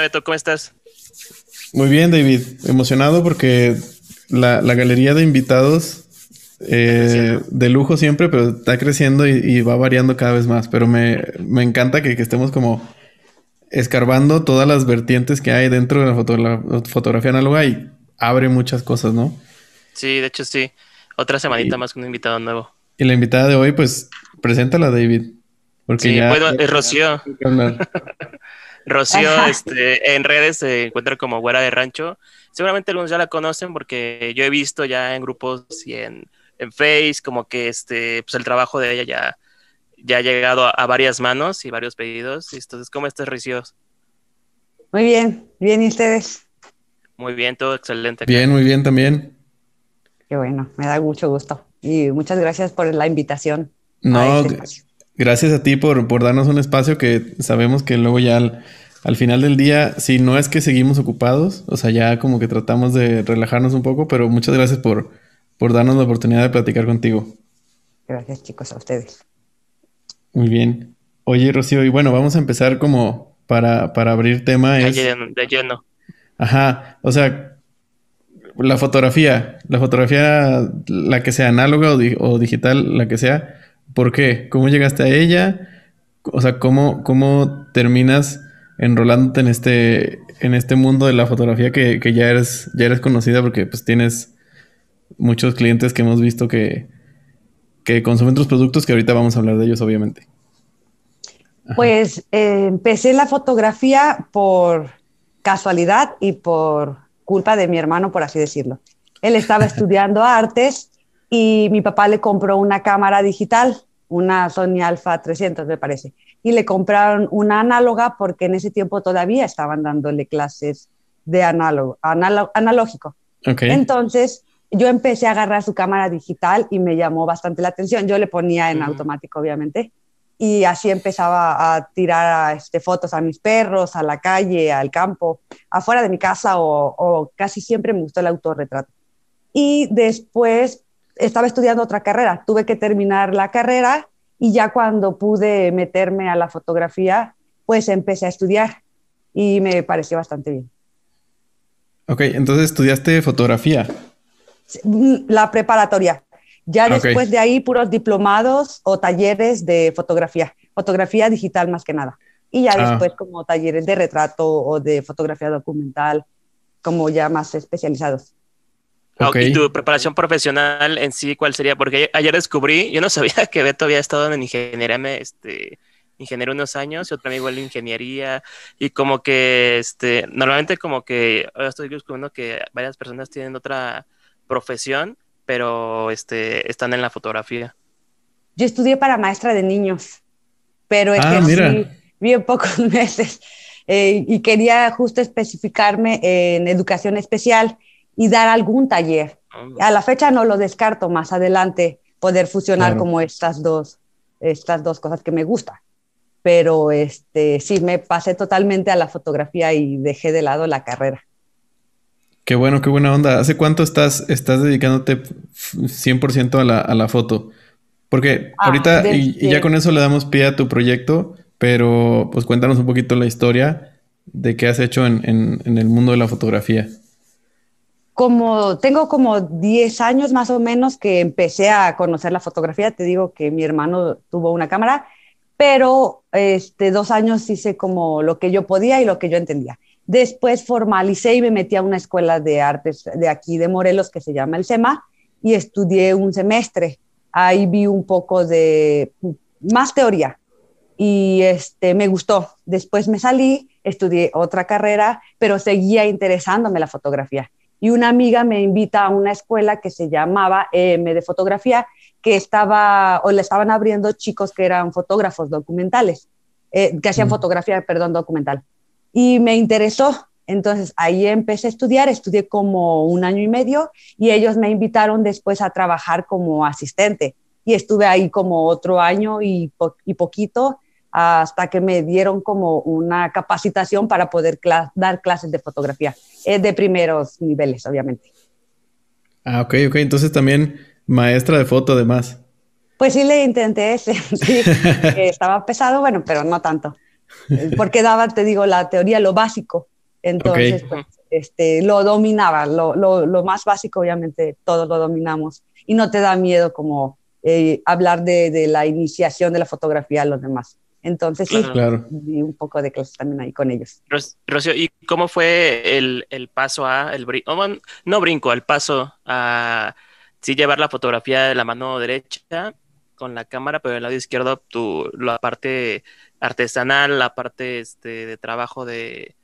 Beto? ¿Cómo estás? Muy bien, David. Emocionado porque la, galería de invitados eh, de lujo siempre, pero está creciendo y, va variando cada vez más. Pero me, encanta que, estemos como escarbando todas las vertientes que hay dentro de la, fotografía análoga y abre muchas cosas, ¿no? Sí, de hecho sí. Otra semanita más con un invitado nuevo. Y la invitada de hoy, pues, preséntala, David. Porque sí, ya, bueno, es Rocío. Rocío, este, en redes se encuentra como Güera de Rancho. Seguramente algunos ya la conocen porque yo he visto ya en grupos y en, en Face como que este, pues el trabajo de ella ya, ya ha llegado a, varias manos y varios pedidos. Entonces, ¿cómo estás, Rocío? Muy bien, bien, ¿y ustedes? Muy bien, todo excelente. Bien, muy bien también. Qué bueno, me da mucho gusto. Y muchas gracias por la invitación. No, este gracias a ti por, por darnos un espacio que sabemos que luego ya al, final del día, si no es que seguimos ocupados, o sea, ya como que tratamos de relajarnos un poco, pero muchas gracias por, por darnos la oportunidad de platicar contigo. Gracias chicos, a ustedes. Muy bien. Oye, Rocío, y bueno, vamos a empezar como para, para abrir tema. De, lleno, de lleno. Ajá, o sea, la fotografía, la fotografía, la que sea análoga o digital, la que sea, ¿Por qué? ¿Cómo llegaste a ella? O sea, ¿cómo, cómo terminas enrolándote en este, en este mundo de la fotografía que, ya, eres, ya eres conocida porque pues tienes muchos clientes que hemos visto que, que consumen tus productos, que ahorita vamos a hablar de ellos, obviamente. Pues eh, empecé la fotografía por casualidad y por culpa de mi hermano, por así decirlo. Él estaba estudiando artes y mi papá le compró una cámara digital, una Sony Alpha 300 me parece, y le compraron una análoga porque en ese tiempo todavía estaban dándole clases de análogo, analógico. Entonces yo empecé a agarrar su cámara digital y me llamó bastante la atención. Yo le ponía en automático, obviamente, y así empezaba a tirar este, fotos a mis perros, a la calle, al campo, afuera de mi casa o, o casi siempre me gustó el autorretrato. Y después estaba estudiando otra carrera, tuve que terminar la carrera y ya cuando pude meterme a la fotografía, pues empecé a estudiar y me pareció bastante bien. Ok, entonces estudiaste fotografía. La preparatoria. Ya después de ahí, puros diplomados o talleres de fotografía, fotografía digital más que nada. Y ya ah. después como talleres de retrato o de fotografía documental, como ya más especializados. ¿Y tu preparación profesional en sí cuál sería? Porque ayer descubrí, yo no sabía que Beto había estado en ingeniería, este, ingeniero unos años y otro amigo en ingeniería. Y como que, este, normalmente como que ahora estoy descubriendo que varias personas tienen otra profesión, pero este, están en la fotografía. Yo estudié para maestra de niños, pero ah, ejercí bien pocos meses eh, y quería justo especificarme en educación especial y dar algún taller. A la fecha no lo descarto más adelante poder fusionar como estas dos, estas dos cosas que me gustan. Pero este, sí, me pasé totalmente a la fotografía y dejé de lado la carrera. Qué bueno, qué buena onda. ¿Hace cuánto estás, estás dedicándote 100% a la, a la foto? Porque ah, ahorita, y, ya con eso le damos pie a tu proyecto, pero pues cuéntanos un poquito la historia de qué has hecho en, en, en el mundo de la fotografía como tengo como 10 años más o menos que empecé a conocer la fotografía, te digo que mi hermano tuvo una cámara, pero este, dos años hice como lo que yo podía y lo que yo entendía. Después formalicé y me metí a una escuela de artes de aquí de Morelos que se llama el SEMA y estudié un semestre. Ahí vi un poco de más teoría y este, me gustó. Después me salí, estudié otra carrera, pero seguía interesándome la fotografía y una amiga me invita a una escuela que se llamaba EM de fotografía, que estaba, o le estaban abriendo chicos que eran fotógrafos documentales, eh, que hacían fotografía, perdón, documental. Y me interesó, entonces ahí empecé a estudiar, estudié como un año y medio y ellos me invitaron después a trabajar como asistente. Y estuve ahí como otro año y, y poquito hasta que me dieron como una capacitación para poder dar clases de fotografía, eh, de primeros niveles, obviamente. Ah, ok, ok. Entonces también maestra de foto además. Pues sí le intenté ese, sí, estaba pesado, bueno, pero no tanto. porque daba, te digo, la teoría, lo básico. Entonces, pues, este, lo dominaba, lo, lo, lo, más básico, obviamente, todos lo dominamos. Y no te da miedo como eh, hablar de, de, la iniciación de la fotografía a los demás. Entonces, sí, claro. di un poco de clases también ahí con ellos. Rocío, ¿y cómo fue el, el paso a, el no brinco, el paso a sí llevar la fotografía de la mano derecha con la cámara, pero del lado izquierdo tu, la parte artesanal, la parte este, de trabajo de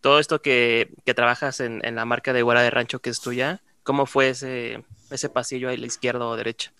todo esto que, que trabajas en, en, la marca de Guara de Rancho que es tuya, ¿cómo fue ese, ese pasillo ahí, la izquierda o derecha?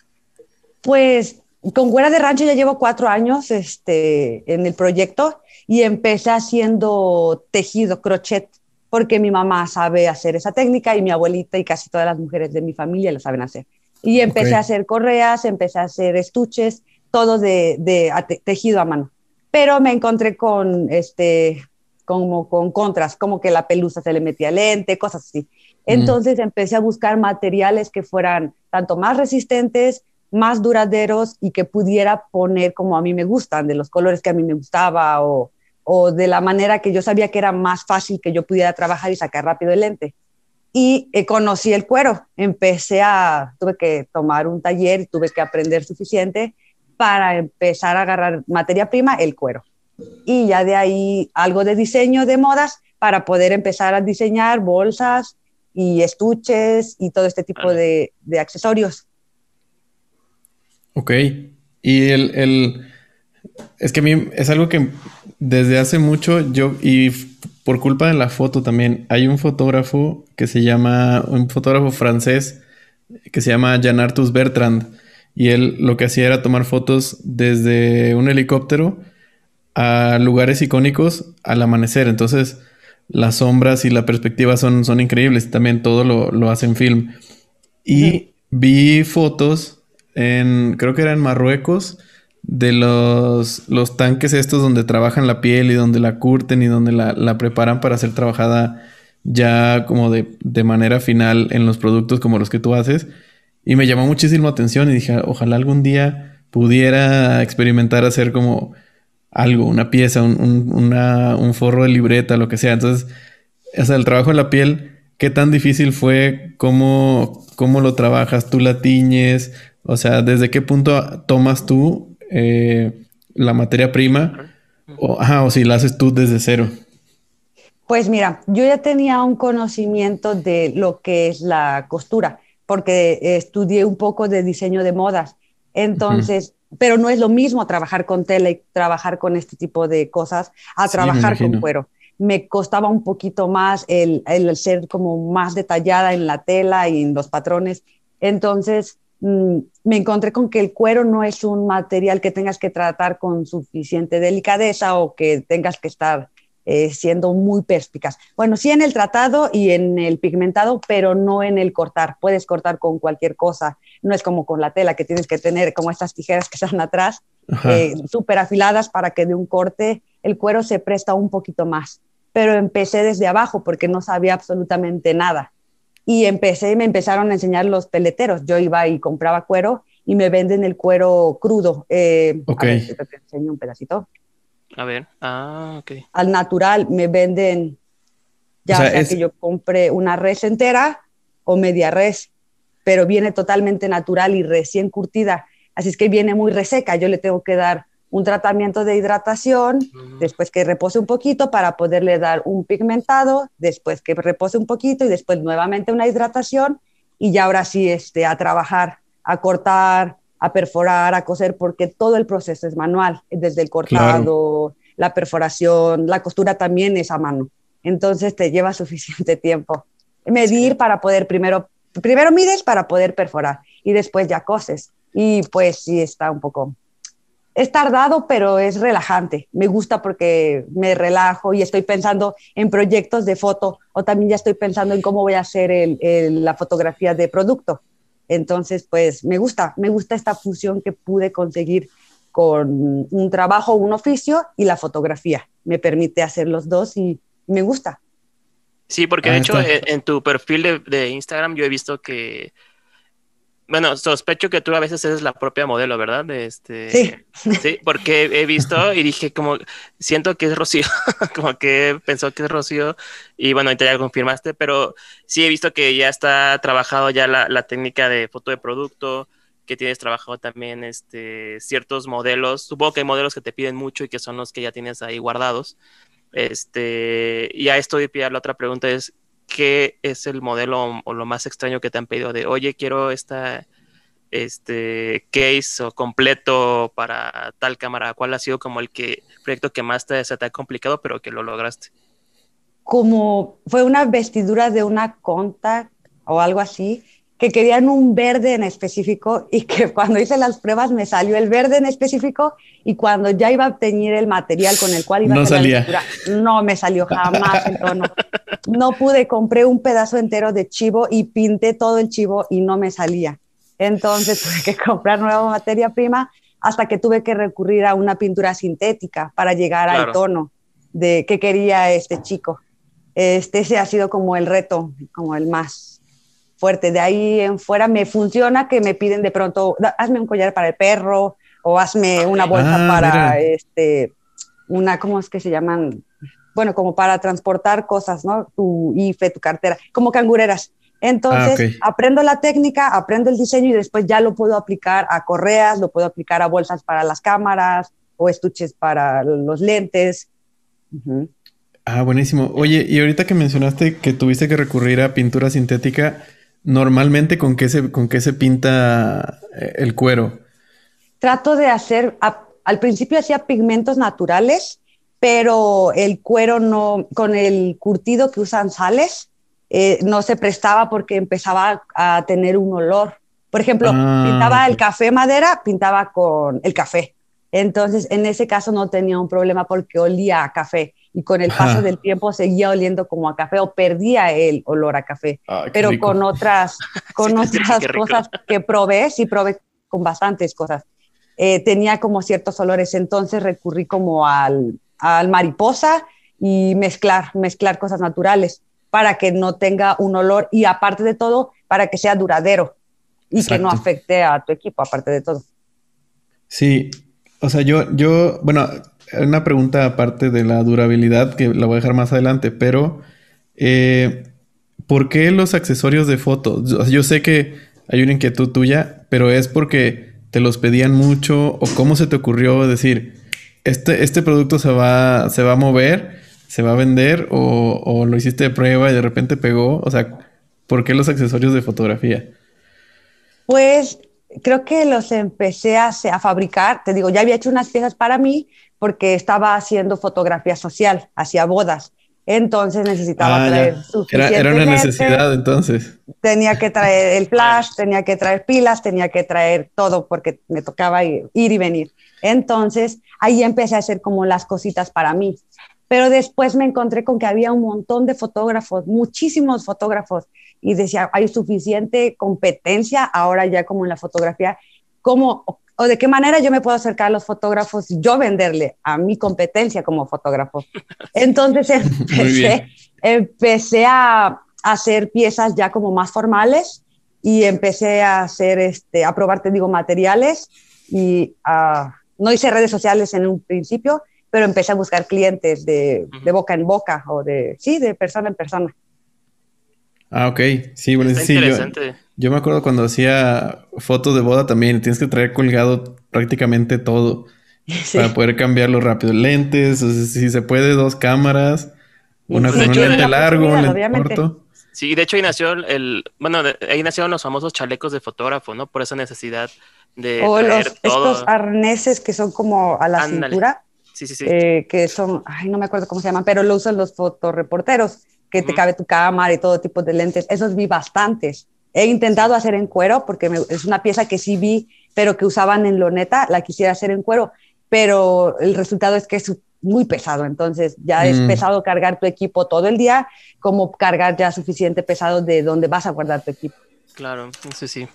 Pues con Güera de Rancho ya llevo cuatro años este, en el proyecto y empecé haciendo tejido, crochet, porque mi mamá sabe hacer esa técnica y mi abuelita y casi todas las mujeres de mi familia lo saben hacer. Y empecé a hacer correas, empecé a hacer estuches, todo de, de tejido a mano. Pero me encontré con, este, como con contras, como que la pelusa se le metía lente, cosas así. Entonces empecé a buscar materiales que fueran tanto más resistentes, más duraderos y que pudiera poner como a mí me gustan, de los colores que a mí me gustaba o, o de la manera que yo sabía que era más fácil que yo pudiera trabajar y sacar rápido el lente. Y eh, conocí el cuero, empecé a, tuve que tomar un taller, tuve que aprender suficiente para empezar a agarrar materia prima, el cuero. Y ya de ahí algo de diseño de modas para poder empezar a diseñar bolsas y estuches y todo este tipo de, de accesorios. Ok. Y el, el, Es que a mí es algo que desde hace mucho yo... Y por culpa de la foto también, hay un fotógrafo que se llama... Un fotógrafo francés que se llama Jean Arthus Bertrand. Y él lo que hacía era tomar fotos desde un helicóptero a lugares icónicos al amanecer. Entonces, las sombras y la perspectiva son, son increíbles. También todo lo, lo hace en film. Y vi fotos en, creo que era en Marruecos, de los, los tanques estos donde trabajan la piel y donde la curten y donde la, preparan para ser trabajada ya como de, de, manera final en los productos como los que tú haces. Y me llamó muchísimo atención y dije, ojalá algún día pudiera experimentar hacer como algo, una pieza, un, un forro de libreta, lo que sea. Entonces, o sea, el trabajo en la piel, ¿qué tan difícil fue? ¿Cómo, cómo lo trabajas? ¿Tú la tiñes? O sea, ¿desde qué punto tomas tú eh, la materia prima? O, o si la haces tú desde cero. Pues mira, yo ya tenía un conocimiento de lo que es la costura, porque estudié un poco de diseño de modas. Entonces, pero no es lo mismo trabajar con tela y trabajar con este tipo de cosas a trabajar con cuero. Me costaba un poquito más el, el, ser como más detallada en la tela y en los patrones. Entonces, me encontré con que el cuero no es un material que tengas que tratar con suficiente delicadeza o que tengas que estar eh, siendo muy perspicaz. Bueno, sí en el tratado y en el pigmentado, pero no en el cortar. Puedes cortar con cualquier cosa. No es como con la tela que tienes que tener como estas tijeras que están atrás, eh, súper afiladas para que de un corte el cuero se presta un poquito más. Pero empecé desde abajo porque no sabía absolutamente nada y empecé, me empezaron a enseñar los peleteros. Yo iba y compraba cuero y me venden el cuero crudo. Eh, ok. te enseño un pedacito. A ver, ah, ok. Al natural me venden, ya sea, que yo compre una res entera o media res, pero viene totalmente natural y recién curtida. Así es que viene muy reseca. Yo le tengo que dar un tratamiento de hidratación, después que repose un poquito para poderle dar un pigmentado, después que repose un poquito y después nuevamente una hidratación y ya ahora sí este, a trabajar, a cortar, a perforar, a coser, porque todo el proceso es manual, desde el cortado, la perforación, la costura también es a mano. Entonces te lleva suficiente tiempo. Medir para poder primero, primero mides para poder perforar y después ya coses. Y pues sí está un poco es tardado, pero es relajante. Me gusta porque me relajo y estoy pensando en proyectos de foto o también ya estoy pensando en cómo voy a hacer la fotografía de producto. Entonces, pues me gusta, me gusta esta fusión que pude conseguir con un trabajo, un oficio y la fotografía. Me permite hacer los dos y me gusta. Sí, porque de hecho en, tu perfil de, de Instagram yo he visto que bueno, sospecho que tú a veces eres la propia modelo, ¿verdad? Este, sí. Sí, porque he visto y dije como, siento que es Rocío, como que pensó que es Rocío y bueno, ahorita ya confirmaste, pero sí he visto que ya está trabajado ya la, la técnica de foto de producto, que tienes trabajado también este, ciertos modelos, supongo que hay modelos que te piden mucho y que son los que ya tienes ahí guardados. Este, y a esto de la otra pregunta es, ¿qué es el modelo o lo más extraño que te han pedido de, oye, quiero esta este case o completo para tal cámara? ¿Cuál ha sido como el que proyecto que más te, se te ha complicado, pero que lo lograste? Como fue una vestidura de una contact o algo así, que querían un verde en específico y que cuando hice las pruebas me salió el verde en específico y cuando ya iba a teñir el material con el cual iba no a hacer salía. la vestidura, no me salió jamás el tono. No pude, compré un pedazo entero de chivo y pinté todo el chivo y no me salía. Entonces tuve que comprar nueva materia prima hasta que tuve que recurrir a una pintura sintética para llegar Claro. al tono de que quería este chico. Este ese ha sido como el reto, como el más fuerte. De ahí en fuera me funciona que me piden de pronto, "Da- hazme un collar para el perro o hazme una bolsa Ah, para mira. este, una, ¿cómo es que se llaman? Bueno, como para transportar cosas, ¿no? Tu IFE, tu cartera, como cangureras. Entonces, Ah, ok. aprendo la técnica, aprendo el diseño y después ya lo puedo aplicar a correas, lo puedo aplicar a bolsas para las cámaras o estuches para los lentes. Ujú. Ah, buenísimo. Oye, y ahorita que mencionaste que tuviste que recurrir a pintura sintética, normalmente con qué se, con qué se pinta eh, el cuero. trato de hacer, a- al principio hacía pigmentos naturales, pero el cuero no, con el curtido que usan sales, eh, no se prestaba porque empezaba a tener un olor. Por ejemplo, Ah, pintaba el café madera, pintaba con el café. Entonces, en ese caso no tenía un problema porque olía a café y con el paso del tiempo seguía oliendo como a café o perdía el olor a café qué pero rico. con otras, con Sí, otras cosas que probé, sí probé con bastantes cosas. Eh, tenía como ciertos olores, entonces recurrí como al, al mariposa y mezclar, mezclar cosas naturales para que no tenga un olor y aparte de todo, para que sea duradero y que no Exacto. afecte a tu equipo, aparte de todo. Sí, o sea, yo, yo, bueno, una pregunta aparte de la durabilidad que la voy a dejar más adelante, pero eh, ¿por qué los accesorios de foto? Yo sé que hay una inquietud tuya, pero es porque te los pedían mucho o cómo se te ocurrió decir, este, este producto se va, se va a mover, se va a vender o, o lo hiciste de prueba y de repente pegó, o sea, ¿por qué los accesorios de fotografía? Pues creo que los empecé a, a fabricar, te digo, ya había hecho unas piezas para mí porque estaba haciendo fotografía social, hacía bodas. Entonces necesitaba Ah, traer ya. Era, suficiente era una lente, necesidad entonces. Tenía que traer el flash, tenía que traer pilas, tenía que traer todo porque me tocaba ir, ir y venir. Entonces ahí empecé a hacer como las cositas para mí. Pero después me encontré con que había un montón de fotógrafos, muchísimos fotógrafos, y decía, hay suficiente competencia ahora ya como en la fotografía, ¿cómo o de qué manera yo me puedo acercar a los fotógrafos y yo venderle a mi competencia como fotógrafo? Entonces empecé, empecé a hacer piezas ya como más formales y empecé a hacer, este, a probar, te digo, materiales y ah, no hice redes sociales en un principio, pero empecé a buscar clientes de, de boca en boca o de, sí, de persona en persona. Ah, ok. Sí, bueno, Está sí, interesante. yo me acuerdo cuando hacía fotos de boda también, tienes que traer colgado prácticamente todo Sí. para poder cambiarlo rápido. Lentes, o sea, si se puede, dos cámaras, una Sí, con un lente la largo, un lente obviamente. corto. Sí, de hecho ahí nació el, bueno, ahí nacieron los famosos chalecos de fotógrafo, ¿no? Por esa necesidad de o traer los, todo. estos arneses que son como a la Ándale. cintura, Sí, sí, sí. eh, que son, ay, no me acuerdo cómo se llaman, pero lo usan los fotoreporteros, que te cabe tu cámara y todo tipo de lentes. Esos vi bastantes. He intentado hacer en cuero porque me- es una pieza que sí vi, pero que usaban en loneta, la quisiera hacer en cuero, pero el resultado es que es muy pesado, entonces ya es Mm. pesado cargar tu equipo todo el día, como cargar ya suficiente pesado de donde vas a guardar tu equipo. Claro, sí, sí.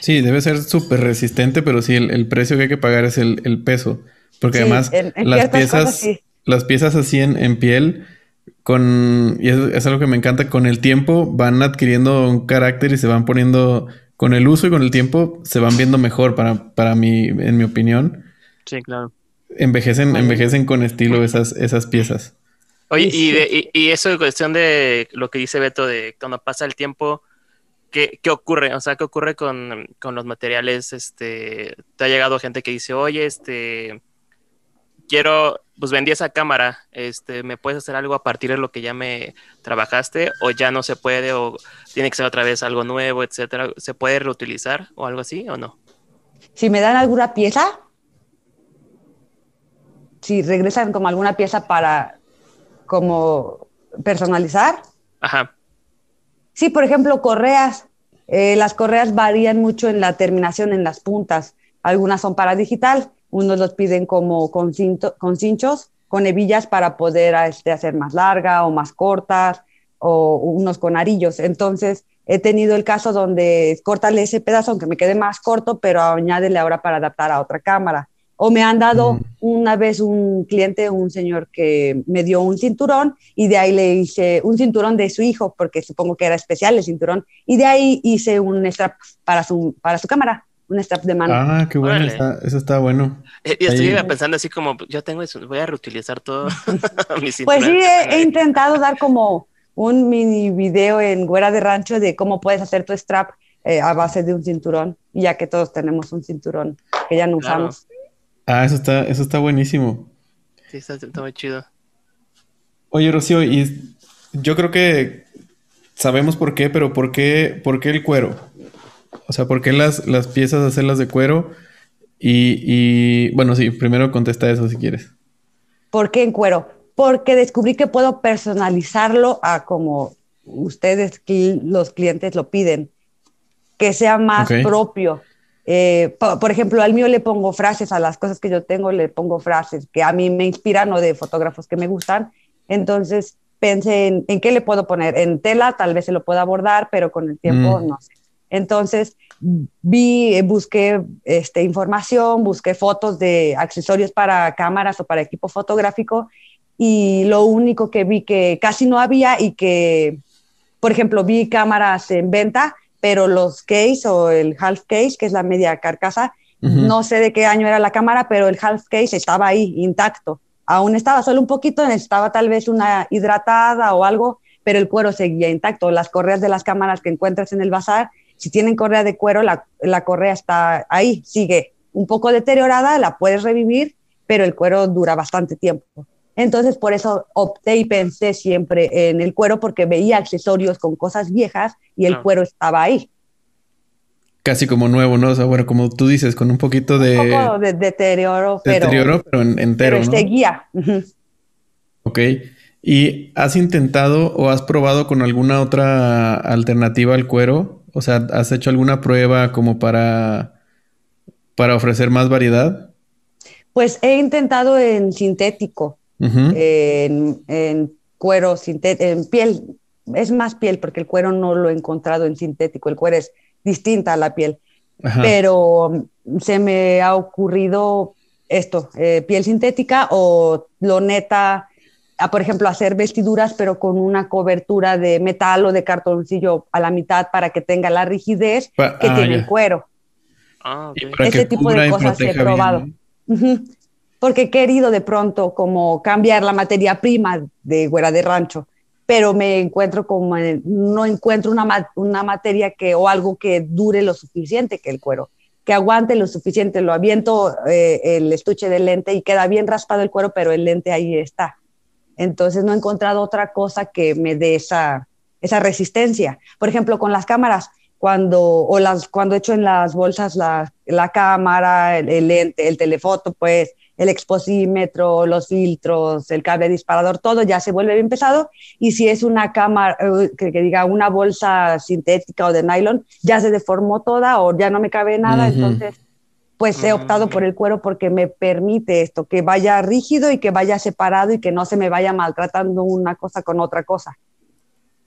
Sí, debe ser súper resistente, pero sí, el, el precio que hay que pagar es el, el peso. Porque Sí, además en- en las piezas, cosas sí. las piezas así en, en piel, con, y es, es algo que me encanta, con el tiempo van adquiriendo un carácter y se van poniendo con el uso y con el tiempo se van viendo mejor para, para mí, en mi opinión. Sí, claro. Envejecen, envejecen con estilo esas, esas piezas. Oye, y, y, eso de cuestión de lo que dice Beto, de cuando pasa el tiempo, ¿qué, qué ocurre? O sea, ¿qué ocurre con, con, los materiales? Este, ¿Te ha llegado gente que dice, oye, este, quiero, pues vendí esa cámara, este, ¿me puedes hacer algo a partir de lo que ya me trabajaste? ¿O ya no se puede? ¿O tiene que ser otra vez algo nuevo, etcétera? ¿Se puede reutilizar o algo así o no? Si me dan alguna pieza, si regresan como alguna pieza para como personalizar. Ajá. Sí, por ejemplo, correas. Eh, las correas varían mucho en la terminación, en las puntas. Algunas son para digital, unos los piden como con, con cinchos, con hebillas para poder este, hacer más larga o más cortas, o unos con arillos. Entonces, he tenido el caso donde cortale ese pedazo, aunque me quede más corto, pero añádele ahora para adaptar a otra cámara. O me han dado mm. una vez un cliente, un señor que me dio un cinturón y de ahí le hice un cinturón de su hijo, porque supongo que era especial el cinturón, y de ahí hice un strap para su, para su cámara un strap de mano. Ah, qué bueno, eso está bueno. Eh, y estoy pensando así como, yo tengo eso, voy a reutilizar todo Pues sí, he, intentado dar como un mini video en Güera de Rancho de cómo puedes hacer tu strap eh, a base de un cinturón, ya que todos tenemos un cinturón que ya no usamos. Ah, eso está, eso está buenísimo. Sí, está, muy chido. Oye, Rocío, y yo creo que sabemos por qué, pero ¿por qué, por qué el cuero? O sea, ¿por qué las, las piezas hacerlas de cuero? Y, y, bueno, sí, primero contesta eso si quieres. ¿Por qué en cuero? Porque descubrí que puedo personalizarlo a como ustedes, los clientes lo piden, que sea más propio. Eh, por, ejemplo, al mío le pongo frases, a las cosas que yo tengo le pongo frases que a mí me inspiran o de fotógrafos que me gustan. Entonces pensé en, en qué le puedo poner. En tela tal vez se lo pueda abordar, pero con el tiempo mm. no sé. Entonces vi, busqué este, información, busqué fotos de accesorios para cámaras o para equipo fotográfico y lo único que vi que casi no había y que, por ejemplo, vi cámaras en venta pero los case o el half case, que es la media carcasa, no sé de qué año era la cámara, pero el half case estaba ahí intacto. Aún estaba solo un poquito, necesitaba tal vez una hidratada o algo, pero el cuero seguía intacto. Las correas de las cámaras que encuentras en el bazar, si tienen correa de cuero, la, la correa está ahí, sigue un poco deteriorada, la puedes revivir, pero el cuero dura bastante tiempo. Entonces, por eso opté y pensé siempre en el cuero porque veía accesorios con cosas viejas y el cuero estaba ahí. Casi como nuevo, ¿no? O sea, bueno, como tú dices, con un poquito de... Un poco de deterioro, pero... Deterioro, pero entero, pero seguía. Ok. ¿Y has intentado o has probado con alguna otra alternativa al cuero? O sea, ¿has hecho alguna prueba como para, para ofrecer más variedad? Pues he intentado en sintético en, cuero sintético, en piel, es más piel porque el cuero no lo he encontrado en sintético, el cuero es distinta a la piel, pero se me ha ocurrido esto, eh, piel sintética o loneta, a, por ejemplo, hacer vestiduras pero con una cobertura de metal o de cartoncillo a la mitad para que tenga la rigidez que ah, tiene el cuero. Ah, Ese tipo de cosas he probado. porque he querido de pronto como cambiar la materia prima de Güera de Rancho, pero me encuentro como, no encuentro una, una materia que, o algo que dure lo suficiente que el cuero, que aguante lo suficiente, lo aviento eh, el estuche del lente y queda bien raspado el cuero, pero el lente ahí está. Entonces no he encontrado otra cosa que me dé esa, esa resistencia. Por ejemplo, con las cámaras, cuando, o las, cuando hecho en las bolsas la, la cámara, el, el, lente, el telefoto, pues el exposímetro, los filtros, el cable disparador, todo ya se vuelve bien pesado. Y si es una cámara, eh, que, diga una bolsa sintética o de nylon, ya se deformó toda o ya no me cabe nada. Entonces, pues he optado por el cuero porque me permite esto, que vaya rígido y que vaya separado y que no se me vaya maltratando una cosa con otra cosa.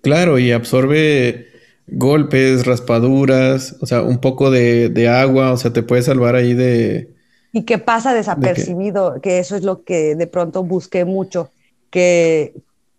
Claro, y absorbe golpes, raspaduras, o sea, un poco de, de agua, o sea, te puede salvar ahí de, y que pasa desapercibido, que eso es lo que de pronto busqué mucho, que,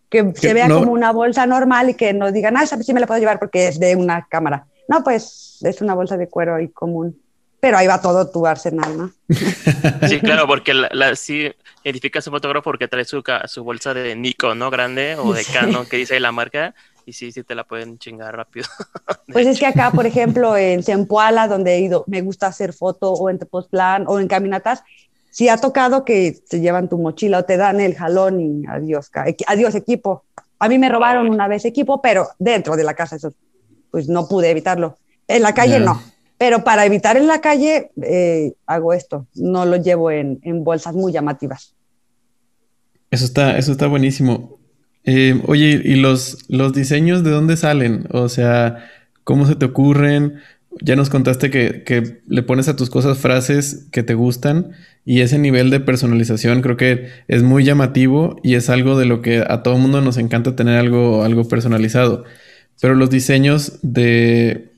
que, se vea como una bolsa normal y que no digan, ah, esa sí me la puedo llevar porque es de una cámara. no, pues es una bolsa de cuero ahí común. Pero ahí va todo tu arsenal, ¿no? Sí, claro, porque la, sí identifica su fotógrafo porque trae su, su bolsa de Nico, ¿no? Grande o de Canon que dice ahí la marca y sí, sí te la pueden chingar rápido. Pues es que acá, por ejemplo, en Zempoala, donde he ido, me gusta hacer foto o en Tepoztlán o en caminatas, sí ha tocado que te llevan tu mochila o te dan el jalón y adiós, adiós equipo. A mí me robaron una vez equipo, pero dentro de la casa, eso, pues no pude evitarlo. En la calle no. Pero para evitar en la calle, eh, hago esto. No lo llevo en, bolsas muy llamativas. Eso está, eso está buenísimo. Eh, oye, ¿y los, los diseños de dónde salen? O sea, ¿cómo se te ocurren? Ya nos contaste que, que, le pones a tus cosas frases que te gustan y ese nivel de personalización creo que es muy llamativo y es algo de lo que a todo mundo nos encanta tener algo, algo personalizado. Pero los diseños de,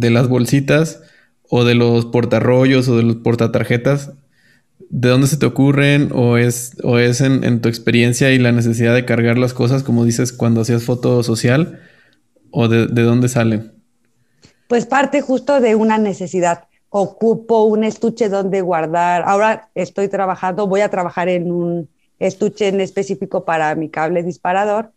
de las bolsitas o de los portarrollos o de los portatarjetas ¿De dónde se te ocurren o es, o es en, tu experiencia y la necesidad de cargar las cosas, como dices, cuando hacías foto social? ¿O de, dónde salen? Pues parte justo de una necesidad. Ocupo un estuche donde guardar. Ahora estoy trabajando, voy a trabajar en un estuche en específico para mi cable disparador,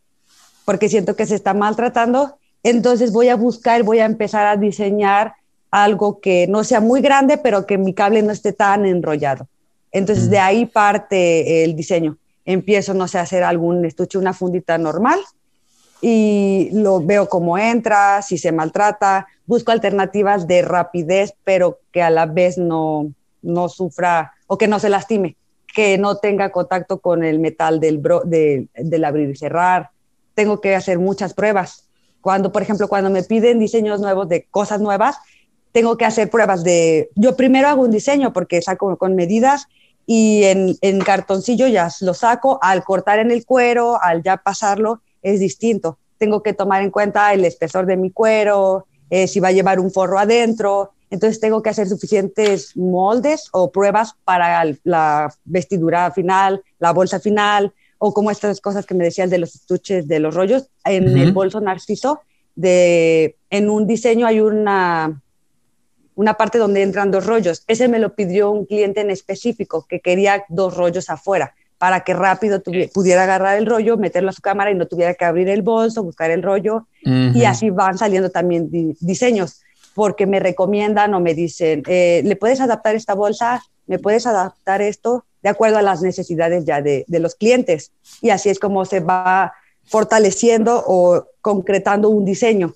porque siento que se está maltratando. Entonces voy a buscar, voy a empezar a diseñar algo que no sea muy grande, pero que mi cable no esté tan enrollado. Entonces, de ahí parte el diseño. Empiezo, no sé, a hacer algún estuche, una fundita normal y lo veo cómo entra, si se maltrata, busco alternativas de rapidez, pero que a la vez no, no sufra o que no se lastime, que no tenga contacto con el metal del, del abrir y cerrar. Tengo que hacer muchas pruebas. Cuando, por ejemplo, cuando me piden diseños nuevos de cosas nuevas, tengo que hacer pruebas de, yo primero hago un diseño porque saco con medidas y en, cartoncillo ya lo saco, al cortar en el cuero, al ya pasarlo, es distinto. Tengo que tomar en cuenta el espesor de mi cuero, eh, si va a llevar un forro adentro, entonces tengo que hacer suficientes moldes o pruebas para la vestidura final, la bolsa final, o como estas cosas que me decías de los estuches, de los rollos, en el bolso narciso, de, en un diseño hay una una parte donde entran dos rollos. Ese me lo pidió un cliente en específico que quería dos rollos afuera para que rápido pudiera agarrar el rollo, meterlo a su cámara y no tuviera que abrir el bolso, buscar el rollo. Y así van saliendo también diseños, porque me recomiendan o me dicen, eh, ¿le puedes adaptar esta bolsa? ¿Me puedes adaptar esto? De acuerdo a las necesidades ya de, de los clientes. Y así es como se va fortaleciendo o concretando un diseño.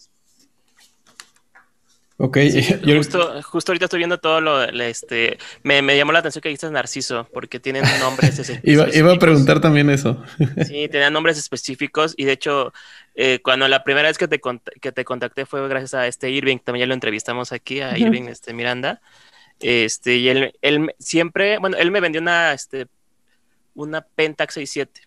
Ok, justo, justo ahorita estoy viendo todo lo, este, me, me llamó la atención que dijiste Narciso, porque tienen nombres iba, iba, a preguntar también eso. sí, tenían nombres específicos y de hecho, eh, cuando la primera vez que te, que te contacté fue gracias a este Irving, también ya lo entrevistamos aquí, a Irving este, Miranda, este, y él, él siempre, bueno, él me vendió una, este, una Pentax 67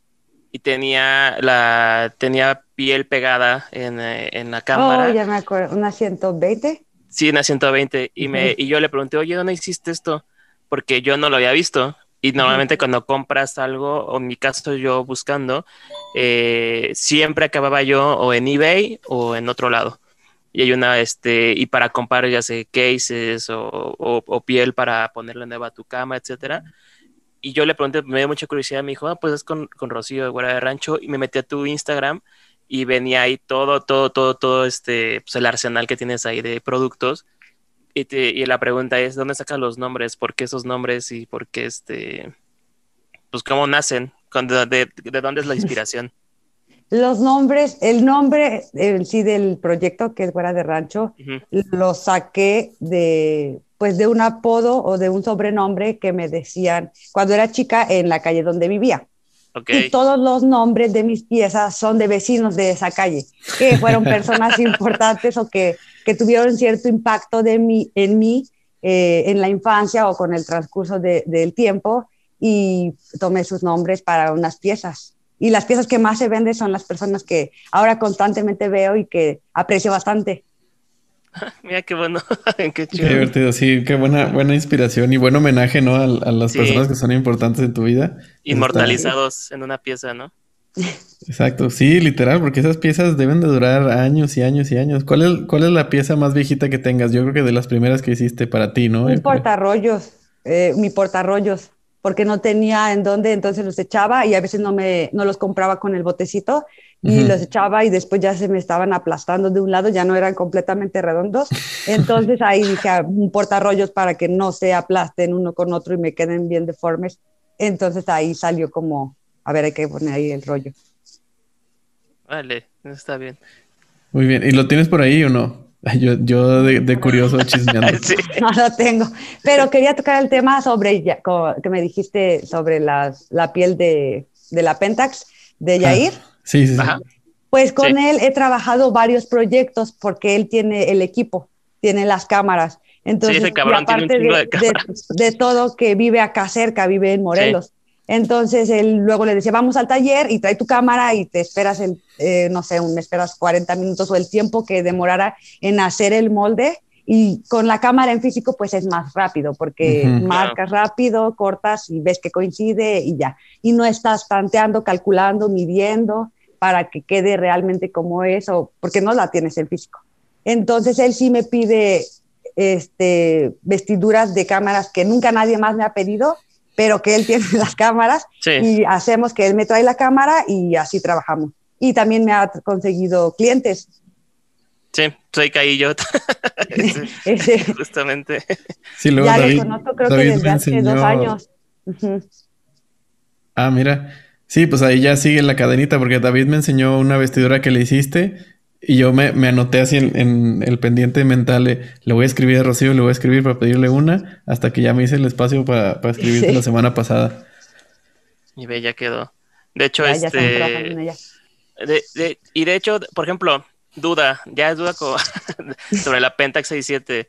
y tenía la tenía piel pegada en, eh, en la cámara. Oh, ya me acuerdo, una 120. Sí, en 120. Y, me, y yo le pregunté, oye, ¿dónde hiciste esto? Porque yo no lo había visto. Y normalmente cuando compras algo, o en mi caso yo buscando, eh, siempre acababa yo o en eBay o en otro lado. Y hay una, este, y para comprar ya sé, cases o, o, piel para ponerle nueva a tu cama, etcétera. Y yo le pregunté, me dio mucha curiosidad, me dijo, ah, pues es con, con Rocío de Guarda de Rancho, y me metí a tu Instagram y venía ahí todo, todo, todo, todo este, pues el arsenal que tienes ahí de productos. Y, te, y la pregunta es, ¿dónde sacas los nombres? ¿Por qué esos nombres? Y por qué este, pues cómo nacen? ¿De, de, de dónde es la inspiración? Los nombres, el nombre en sí del proyecto que es Fuera de Rancho, lo saqué de, pues de un apodo o de un sobrenombre que me decían cuando era chica en la calle donde vivía. Y todos los nombres de mis piezas son de vecinos de esa calle, que fueron personas importantes o que, que, tuvieron cierto impacto de mí, en mí eh, en la infancia o con el transcurso de, del tiempo y tomé sus nombres para unas piezas. Y las piezas que más se venden son las personas que ahora constantemente veo y que aprecio bastante. Mira qué bueno, qué divertido, sí, qué buena, buena inspiración y buen homenaje, ¿no? A, las personas que son importantes en tu vida. Inmortalizados en una pieza, ¿no? Exacto, sí, literal, porque esas piezas deben de durar años y años y años. ¿Cuál es, cuál es la pieza más viejita que tengas? Yo creo que de las primeras que hiciste para ti, ¿no? Mi portarrollos, eh, mi portarrollos, porque no tenía en dónde, entonces los echaba y a veces no, me, no los compraba con el botecito y los echaba y después ya se me estaban aplastando de un lado, ya no eran completamente redondos. Entonces ahí dije, ah, un portarrollos para que no se aplasten uno con otro y me queden bien deformes. Entonces ahí salió como, a ver, hay que poner ahí el rollo. Vale, está bien. Muy bien. ¿Y lo tienes por ahí o no? Yo, yo de, curioso chismeando. No lo tengo. Pero quería tocar el tema sobre, que me dijiste sobre las, la piel de, de la Pentax de ah, Yair. sí, sí, sí. Pues con él he trabajado varios proyectos porque él tiene el equipo, tiene las cámaras. Entonces, aparte de, de, todo que vive acá cerca, vive en Morelos. Entonces él luego le decía, vamos al taller y trae tu cámara y te esperas, el, eh, no sé, un, esperas 40 minutos o el tiempo que demorara en hacer el molde. Y con la cámara en físico, pues es más rápido, porque marcas rápido, cortas y ves que coincide y ya. Y no estás tanteando, calculando, midiendo para que quede realmente como es, o porque no la tienes en físico. Entonces él sí me pide este, vestiduras de cámaras que nunca nadie más me ha pedido pero que él tiene las cámaras y hacemos que él me trae la cámara y así trabajamos. Y también me ha conseguido clientes. Sí, soy caí yo. Justamente. Sí, luego ya lo conozco creo que desde hace dos años. Ah, mira. Sí, pues ahí ya sigue la cadenita porque David me enseñó una vestidura que le hiciste y yo me, anoté así en, el pendiente mental, le voy a escribir a Rocío, le voy a escribir para pedirle una, hasta que ya me hice el espacio para, para escribir la semana pasada. Y ve, ya quedó. De hecho, este... y de hecho, por ejemplo, duda, ya es duda sobre la Pentax 67.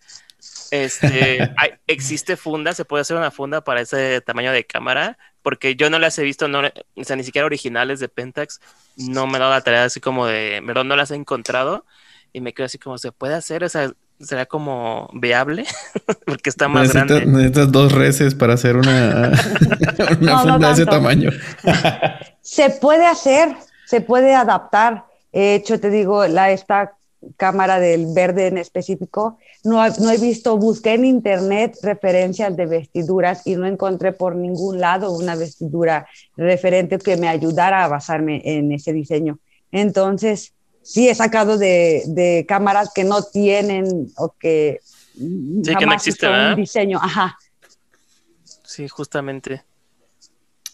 Este, ¿Existe funda? ¿Se puede hacer una funda para ese tamaño de cámara? Porque yo no las he visto, no, o sea, ni siquiera originales de Pentax. No me he dado la tarea así como de, pero no las he encontrado. Y me quedo así como, ¿se puede hacer? O sea, ¿será como viable? Porque está más grande. Necesitas dos reses para hacer una, una funda de ese tamaño. se puede hacer, se puede adaptar. De hecho, te digo, la, esta cámara del verde en específico, no, no, he visto, busqué en internet referencias de vestiduras y no encontré por ningún lado una vestidura referente que me ayudara a basarme en ese diseño. Entonces, sí he sacado de, de cámaras que no tienen o que sí, que no existe, un diseño. Ajá. Sí, justamente.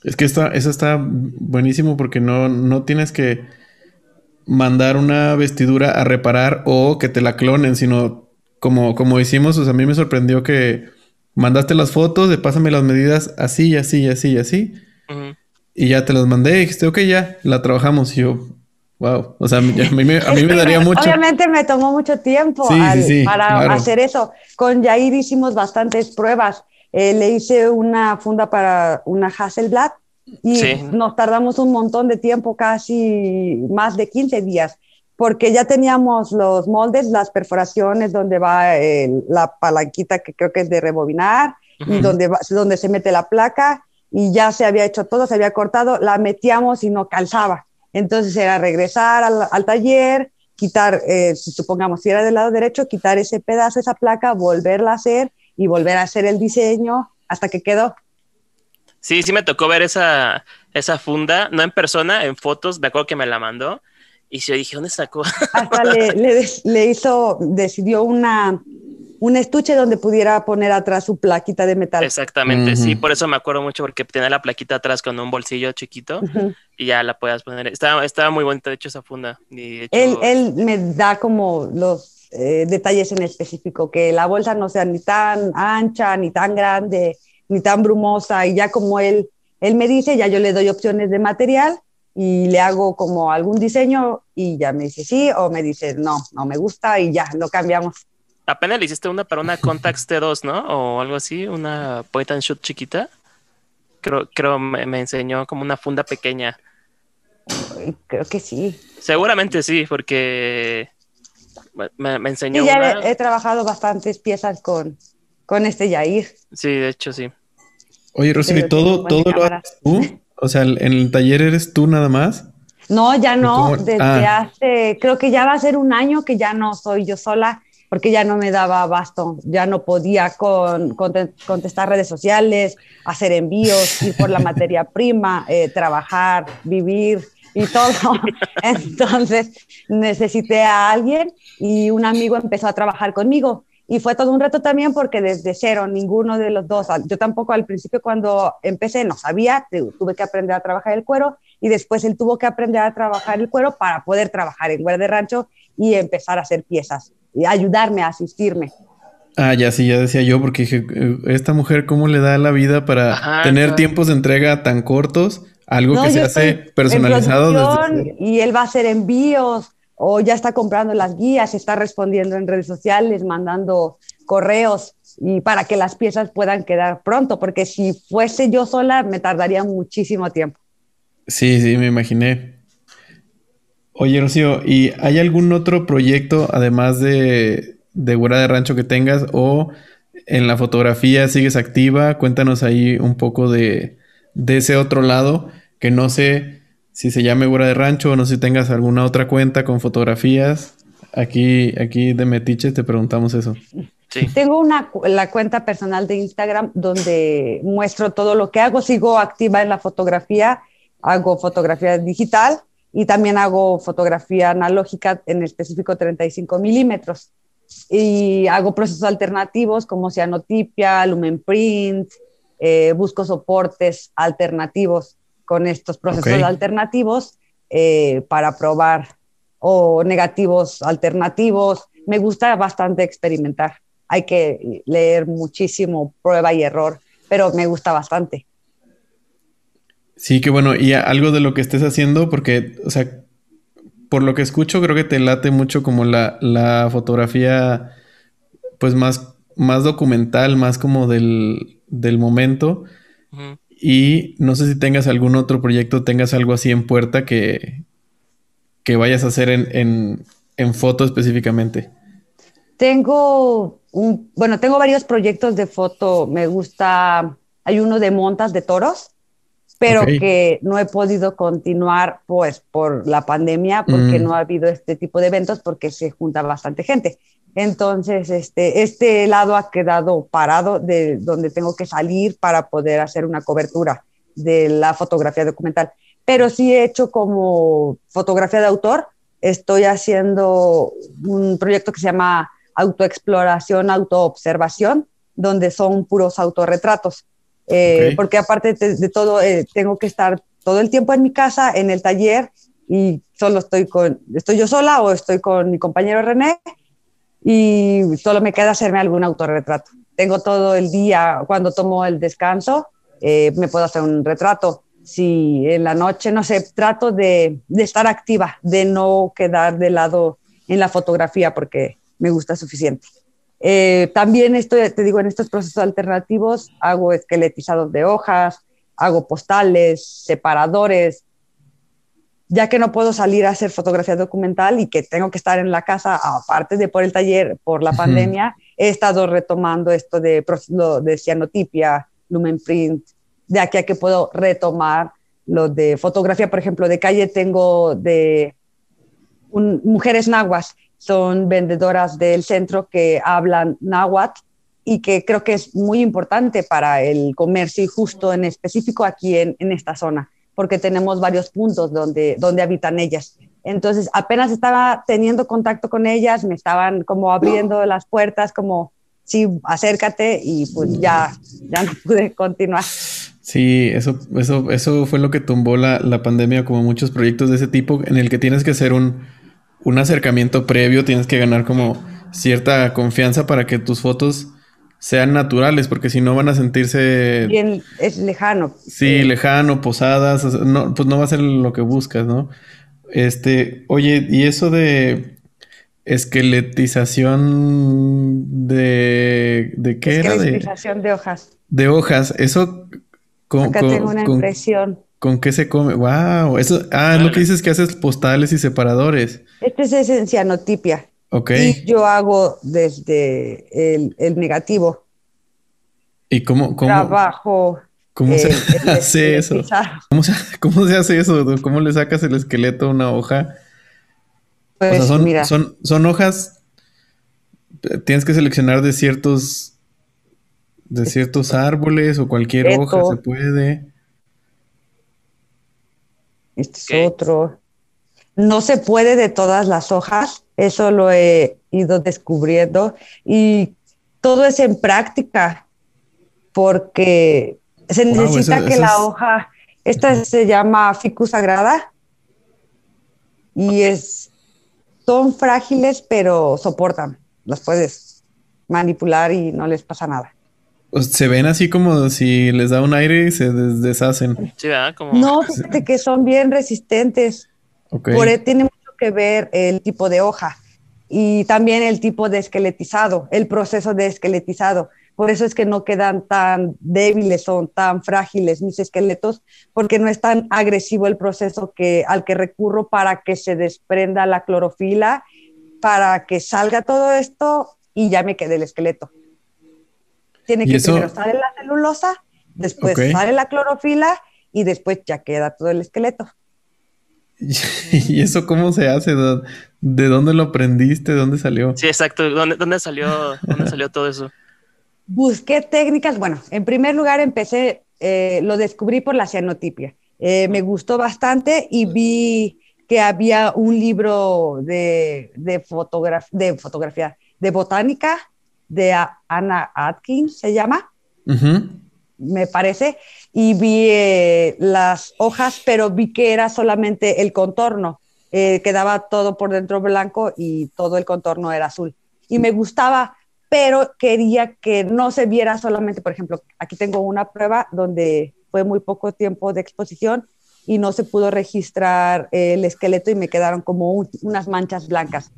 Es que está, eso está buenísimo porque no, no tienes que mandar una vestidura a reparar o que te la clonen, sino como, como hicimos, a mí me sorprendió que mandaste las fotos de pásame las medidas así, así, así, así. Y ya te las mandé y dijiste, ok, ya, la trabajamos. Y yo, wow, o sea, a mí, me, daría mucho. Obviamente me tomó mucho tiempo para hacer eso. Con Jair hicimos bastantes pruebas. Eh, le hice una funda para una Hasselblad y nos tardamos un montón de tiempo, casi más de 15 días, porque ya teníamos los moldes, las perforaciones donde va la palanquita que creo que es de rebobinar y donde, donde se mete la placa y ya se había hecho todo, se había cortado, la metíamos y no calzaba. Entonces era regresar al, taller, quitar, eh, supongamos si era del lado derecho, quitar ese pedazo, esa placa, volverla a hacer y volver a hacer el diseño hasta que quedó. Sí, sí me tocó ver esa, esa funda, no en persona, en fotos, me acuerdo que me la mandó. Y yo dije, ¿dónde sacó? Hasta le, le, hizo, decidió una, un estuche donde pudiera poner atrás su plaquita de metal. Exactamente, sí, por eso me acuerdo mucho, porque tenía la plaquita atrás con un bolsillo chiquito y ya la podías poner. Estaba, estaba muy bonita, de hecho, esa funda. él, él me da como los eh, detalles en específico, que la bolsa no sea ni tan ancha ni tan grande ni tan brumosa y ya como él, él me dice, ya yo le doy opciones de material y le hago como algún diseño y ya me dice sí o me dice no, no me gusta y ya lo cambiamos. Apenas le hiciste una para una Contax T2, ¿no? O algo así, una point and shoot chiquita. Creo, creo me, me enseñó como una funda pequeña. Creo que sí. Seguramente sí, porque me, me enseñó. Y ya he, trabajado bastantes piezas con, con este Yair. Sí, de hecho sí. Oye, Rosy, ¿todo, todo lo haces tú? O sea, ¿en el taller eres tú nada más? No, ya no, desde ah. hace, creo que ya va a ser un año que ya no soy yo sola, porque ya no me daba abasto, ya no podía con, contestar redes sociales, hacer envíos, ir por la materia prima, eh, trabajar, vivir y todo. Entonces necesité a alguien y un amigo empezó a trabajar conmigo. Y fue todo un reto también porque desde cero, ninguno de los dos, yo tampoco al principio cuando empecé no sabía, tuve que aprender a trabajar el cuero y después él tuvo que aprender a trabajar el cuero para poder trabajar en Guardia de Rancho y empezar a hacer piezas y ayudarme a asistirme. Ah, ya sí, ya decía yo, porque dije, eh, esta mujer, ¿cómo le da la vida para tener tiempos de entrega tan cortos? Algo que se hace personalizado. Desde... Y él va a hacer envíos, o ya está comprando las guías, está respondiendo en redes sociales, mandando correos y para que las piezas puedan quedar pronto, porque si fuese yo sola me tardaría muchísimo tiempo. Sí, sí, me imaginé. Oye, Rocío, ¿y hay algún otro proyecto además de, de de Rancho que tengas o en la fotografía sigues activa? Cuéntanos ahí un poco de, de ese otro lado que no sé si se llame Guerra de Rancho o no si tengas alguna otra cuenta con fotografías. Aquí, aquí de Metiche te preguntamos eso. Sí. Tengo una, la cuenta personal de Instagram donde muestro todo lo que hago. Sigo activa en la fotografía, hago fotografía digital y también hago fotografía analógica, en específico 35 milímetros. Y hago procesos alternativos como cianotipia, lumen print, eh, busco soportes alternativos con estos procesos alternativos eh, para probar o negativos alternativos. Me gusta bastante experimentar. Hay que leer muchísimo prueba y error, pero me gusta bastante. Sí, que bueno, y algo de lo que estés haciendo, porque, o sea, por lo que escucho, creo que te late mucho como la, fotografía, pues más, más documental, más como del, momento. Y no sé si tengas algún otro proyecto, tengas algo así en puerta que, que vayas a hacer en, en foto específicamente. Tengo un, bueno, tengo varios proyectos de foto. Me gusta, hay uno de montas de toros pero que no he podido continuar pues por la pandemia, porque mm. no ha habido este tipo de eventos, porque se junta bastante gente. Entonces, este, este lado ha quedado parado de donde tengo que salir para poder hacer una cobertura de la fotografía documental. Pero sí he hecho como fotografía de autor. Estoy haciendo un proyecto que se llama Autoexploración, Autoobservación, donde son puros autorretratos. Eh, porque aparte de, todo, eh, tengo que estar todo el tiempo en mi casa, en el taller, y solo estoy con, estoy yo sola o estoy con mi compañero René, y solo me queda hacerme algún autorretrato. Tengo todo el día, cuando tomo el descanso, eh, me puedo hacer un retrato. Si en la noche, no sé, trato de, estar activa, de no quedar de lado en la fotografía porque me gusta suficiente. Eh, también estoy, te digo, en estos procesos alternativos hago esqueletizados de hojas, hago postales, separadores, ya que no puedo salir a hacer fotografía documental y que tengo que estar en la casa, aparte de por el taller, por la pandemia, he estado retomando esto de, de cianotipia, lumen print, de aquí a que puedo retomar lo de fotografía, por ejemplo, de calle tengo de mujeres nahuas son vendedoras del centro que hablan náhuatl y que creo que es muy importante para el comercio y justo en específico aquí en, en, esta zona, porque tenemos varios puntos donde, donde habitan ellas. Entonces, apenas estaba teniendo contacto con ellas, me estaban como abriendo las puertas, como, sí, acércate, y pues ya, ya no pude continuar. Sí, eso, eso, eso fue lo que tumbó la, la pandemia, como muchos proyectos de ese tipo, en el que tienes que hacer un, un acercamiento previo, tienes que ganar como cierta confianza para que tus fotos sean naturales, porque si no van a sentirse... Bien, es lejano. Sí, eh, lejano, posadas, no, pues no va a ser lo que buscas, ¿no? Este, oye, y eso de esqueletización de... ¿De qué era? Esqueletización de, hojas. De hojas, eso... Acá tengo una impresión. ¿Con qué se come? ¡Wow! Eso, ah, es lo que dices que haces postales y separadores. Este es esencianotipia. Ok. Y yo hago desde el, negativo. ¿Y cómo, cómo? Trabajo ¿Cómo se hace eso? ¿Cómo se, ¿Cómo se, hace eso? ¿Cómo le sacas el esqueleto a una hoja? Pues, son, son, son hojas. Tienes que seleccionar de ciertos. de ciertos árboles o cualquier hoja se puede. Este es otro. No se puede de todas las hojas. Eso lo he ido descubriendo. Y todo es en práctica. Porque se necesita que la hoja, esta se llama ficus sagrada y es, son frágiles pero soportan, las puedes manipular y no les pasa nada. Se ven así como si les da un aire y se deshacen. No, fíjate que son bien resistentes. Por eso tiene mucho que ver el tipo de hoja y también el tipo de esqueletizado, el proceso de esqueletizado. Por eso es que no quedan tan débiles o tan frágiles mis esqueletos, porque no es tan agresivo el proceso que, al que recurro para que se desprenda la clorofila, para que salga todo esto y ya me quede el esqueleto. Tiene que primero sale la celulosa, después sale la clorofila y después ya queda todo el esqueleto. ¿Y eso cómo se hace? ¿De dónde lo aprendiste? ¿De dónde salió? Sí, exacto. ¿Dónde, dónde salió, dónde salió todo eso? Busqué técnicas, bueno, en primer lugar empecé, eh, lo descubrí por la cianotipia. Eh, me gustó bastante y vi que había un libro de, de, de fotografía, de botánica, de Anna Atkins, se llama, me parece, y vi eh, las hojas, pero vi que era solamente el contorno, quedaba todo por dentro blanco y todo el contorno era azul. Y me gustaba pero quería que no se viera solamente, por ejemplo, aquí tengo una prueba donde fue muy poco tiempo de exposición y no se pudo registrar el esqueleto y me quedaron como unas manchas blancas.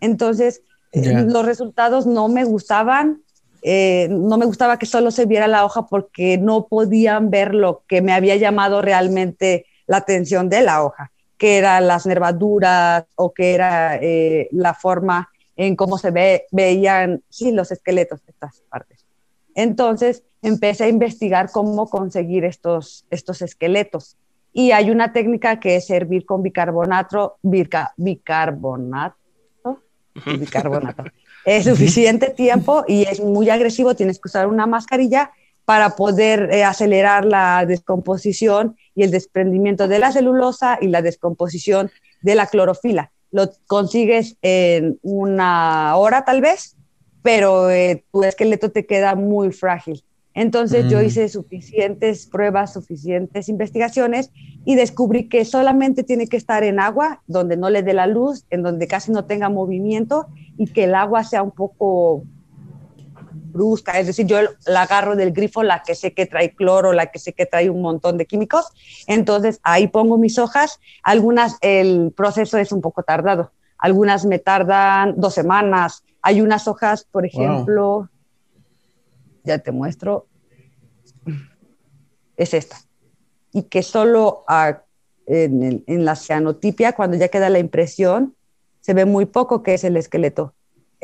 Entonces, eh, los resultados no me gustaban, eh, no me gustaba que solo se viera la hoja porque no podían ver lo que me había llamado realmente la atención de la hoja, que eran las nervaduras o que era eh, la forma en cómo se ve, veían sí, los esqueletos de estas partes. Entonces empecé a investigar cómo conseguir estos, estos esqueletos. Y hay una técnica que es hervir con bicarbonato, bicarbonato, bicarbonato. Es suficiente tiempo y es muy agresivo, tienes que usar una mascarilla para poder eh, acelerar la descomposición y el desprendimiento de la celulosa y la descomposición de la clorofila lo consigues en una hora tal vez, pero eh, tu esqueleto te queda muy frágil. Entonces yo mm. hice suficientes pruebas, suficientes investigaciones y descubrí que solamente tiene que estar en agua, donde no le dé la luz, en donde casi no tenga movimiento y que el agua sea un poco brusca, es decir, yo la agarro del grifo, la que sé que trae cloro, la que sé que trae un montón de químicos, entonces ahí pongo mis hojas, algunas el proceso es un poco tardado, algunas me tardan dos semanas, hay unas hojas, por ejemplo, ya te muestro, es esta, y que solo en, en la cianotipia, cuando ya queda la impresión, se ve muy poco que es el esqueleto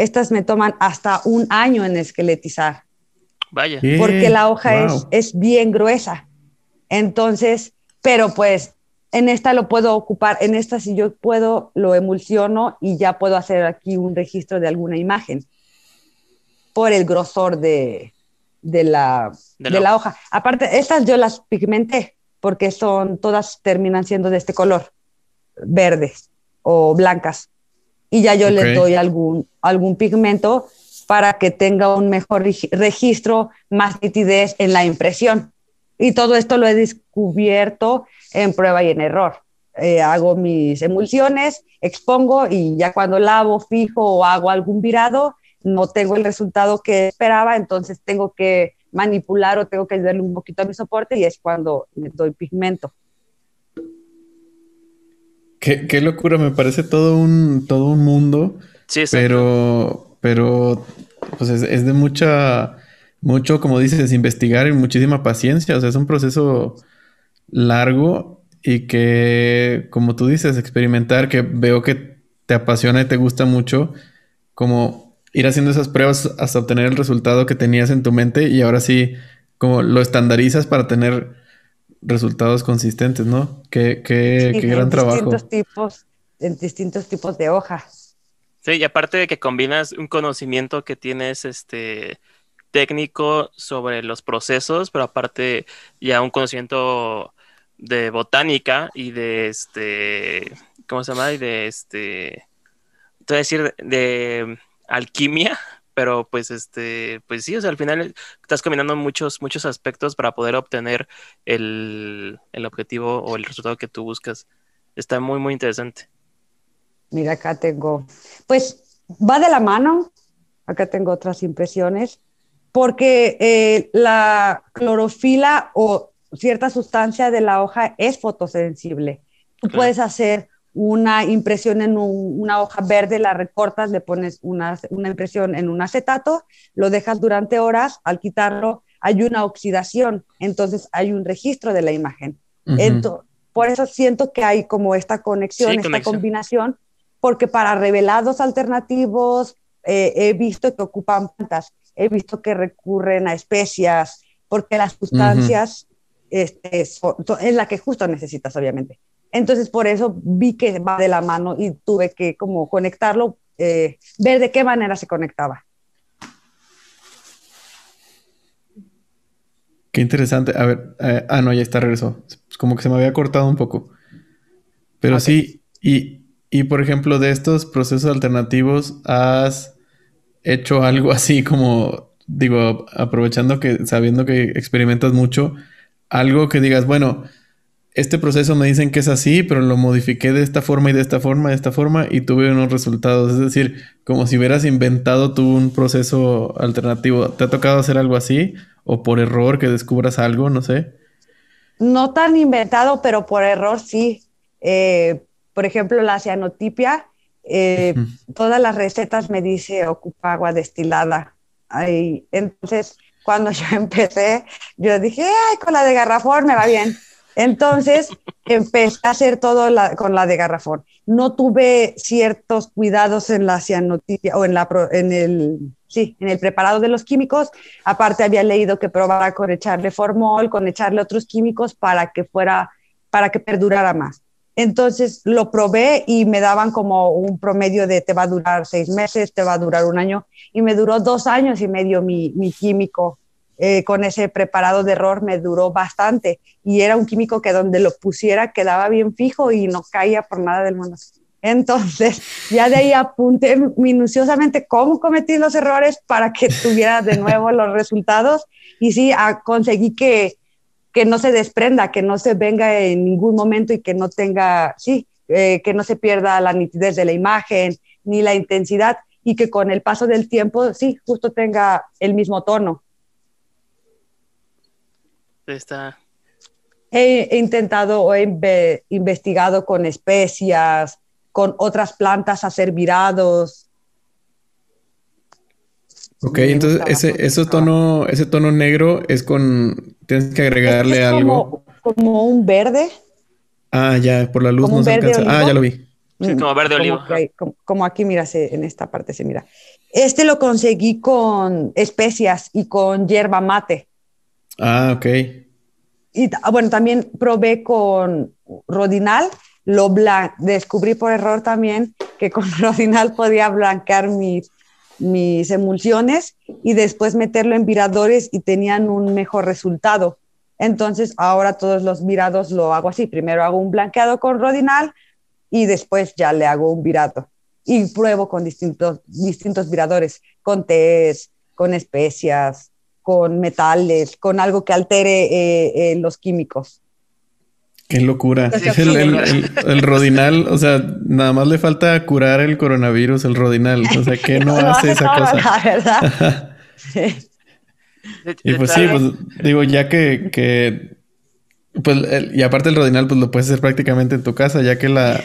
estas me toman hasta un año en esqueletizar. Vaya. Porque la hoja es, es bien gruesa. Entonces, pero pues en esta lo puedo ocupar, en esta si yo puedo, lo emulsiono y ya puedo hacer aquí un registro de alguna imagen por el grosor de, de, la, de, la, hoja. Aparte, estas yo las pigmenté porque son, todas terminan siendo de este color, verdes o blancas y ya yo le doy algún, algún pigmento para que tenga un mejor registro, más nitidez en la impresión. Y todo esto lo he descubierto en prueba y en error. Eh, hago mis emulsiones, expongo y ya cuando lavo, fijo o hago algún virado, no tengo el resultado que esperaba, entonces tengo que manipular o tengo que darle un poquito a mi soporte y es cuando le doy pigmento. Qué, locura, me parece todo un, todo un mundo. Sí, Pero, pero, pues es, de mucha, mucho, como dices, investigar y muchísima paciencia. O sea, es un proceso largo y que, como tú dices, experimentar, que veo que te apasiona y te gusta mucho, como ir haciendo esas pruebas hasta obtener el resultado que tenías en tu mente y ahora sí como lo estandarizas para tener resultados consistentes, ¿no? Qué, qué, qué gran trabajo. Distintos tipos, en distintos tipos de hojas. Sí, y aparte de que combinas un conocimiento que tienes este técnico sobre los procesos, pero aparte ya un conocimiento de botánica y de este, ¿cómo se llama? Y de este, te voy a decir, de alquimia, pero pues este, pues sí, o sea, al final estás combinando muchos, muchos aspectos para poder obtener el, el objetivo o el resultado que tú buscas. Está muy, muy interesante. Mira, acá tengo, pues va de la mano, acá tengo otras impresiones, porque eh, la clorofila o cierta sustancia de la hoja es fotosensible. Tú puedes hacer una impresión en una hoja verde, la recortas, le pones una, impresión en un acetato, lo dejas durante horas, al quitarlo hay una oxidación, entonces hay un registro de la imagen. por eso siento que hay como esta conexión, esta combinación, porque para revelados alternativos eh, he visto que ocupan plantas, he visto que recurren a especias, porque las sustancias este, es la que justo necesitas, obviamente. Entonces, por eso vi que va de la mano y tuve que como conectarlo, eh, ver de qué manera se conectaba. Qué interesante. A ver, eh, ah, no, ya está, regresó. Como que se me había cortado un poco. Pero sí, y, y por ejemplo, de estos procesos alternativos, ¿has hecho algo así como, digo, aprovechando que, sabiendo que experimentas mucho, algo que digas, bueno, este proceso me dicen que es así, pero lo modifiqué de esta forma y de esta forma, de esta forma, y tuve unos resultados. Es decir, como si hubieras inventado tú un proceso alternativo. ¿Te ha tocado hacer algo así? ¿O por error que descubras algo? No sé. No tan inventado, pero por error sí. Eh, por ejemplo, la cianotipia, eh, todas las recetas me dice ocupa agua destilada. entonces, cuando yo empecé, yo dije, ay, con la de garrafón me va bien. Entonces empecé a hacer todo con la de garrafón. No tuve ciertos cuidados en la cianotipia o en, el, preparado de los químicos. Aparte había leído que probara con echarle formol, con echarle otros químicos para que fuera, para que perdurara más. Entonces lo probé y me daban como un promedio de te va a durar seis meses, te va a durar un año y me duró dos años y medio mi químico eh, con ese preparado de error me duró bastante y era un químico que donde lo pusiera quedaba bien fijo y no caía por nada del mundo. Entonces, ya de ahí apunté minuciosamente cómo cometí los errores para que tuviera de nuevo los resultados y sí, conseguí que, que no se desprenda, que no se venga en ningún momento y que no tenga, sí, eh, que no se pierda la nitidez de la imagen ni la intensidad y que con el paso del tiempo, sí, justo tenga el mismo tono. Está. He, intentado o he investigado con especias, con otras plantas, hacer virados. Ok, entonces ese, ese, tono, ese tono negro es con, tienes que agregarle algo. Como un verde. Ah, ya, por la luz no se alcanza. Ah, ya lo vi. Sí, como verde olivo. Como, aquí, mira, en esta parte se mira. Este lo conseguí con especias y con hierba mate. Ah, ok. Y ah, bueno, también probé con Rodinal, lo descubrí por error también que con Rodinal podía blanquear mis, mis emulsiones y después meterlo en viradores y tenían un mejor resultado. Entonces ahora todos los virados lo hago así. Primero hago un blanqueado con Rodinal y después ya le hago un virado. Y pruebo con distintos, distintos viradores, con tés, con especias, con metales, con algo que altere eh, eh, los químicos. Qué locura. el, rodinal, o sea, nada más le falta curar el coronavirus, el rodinal. O sea, ¿qué no, hace esa cosa? verdad. Y pues sí, pues digo, ya que, pues, y aparte el rodinal, pues lo puedes hacer prácticamente en tu casa, ya que la,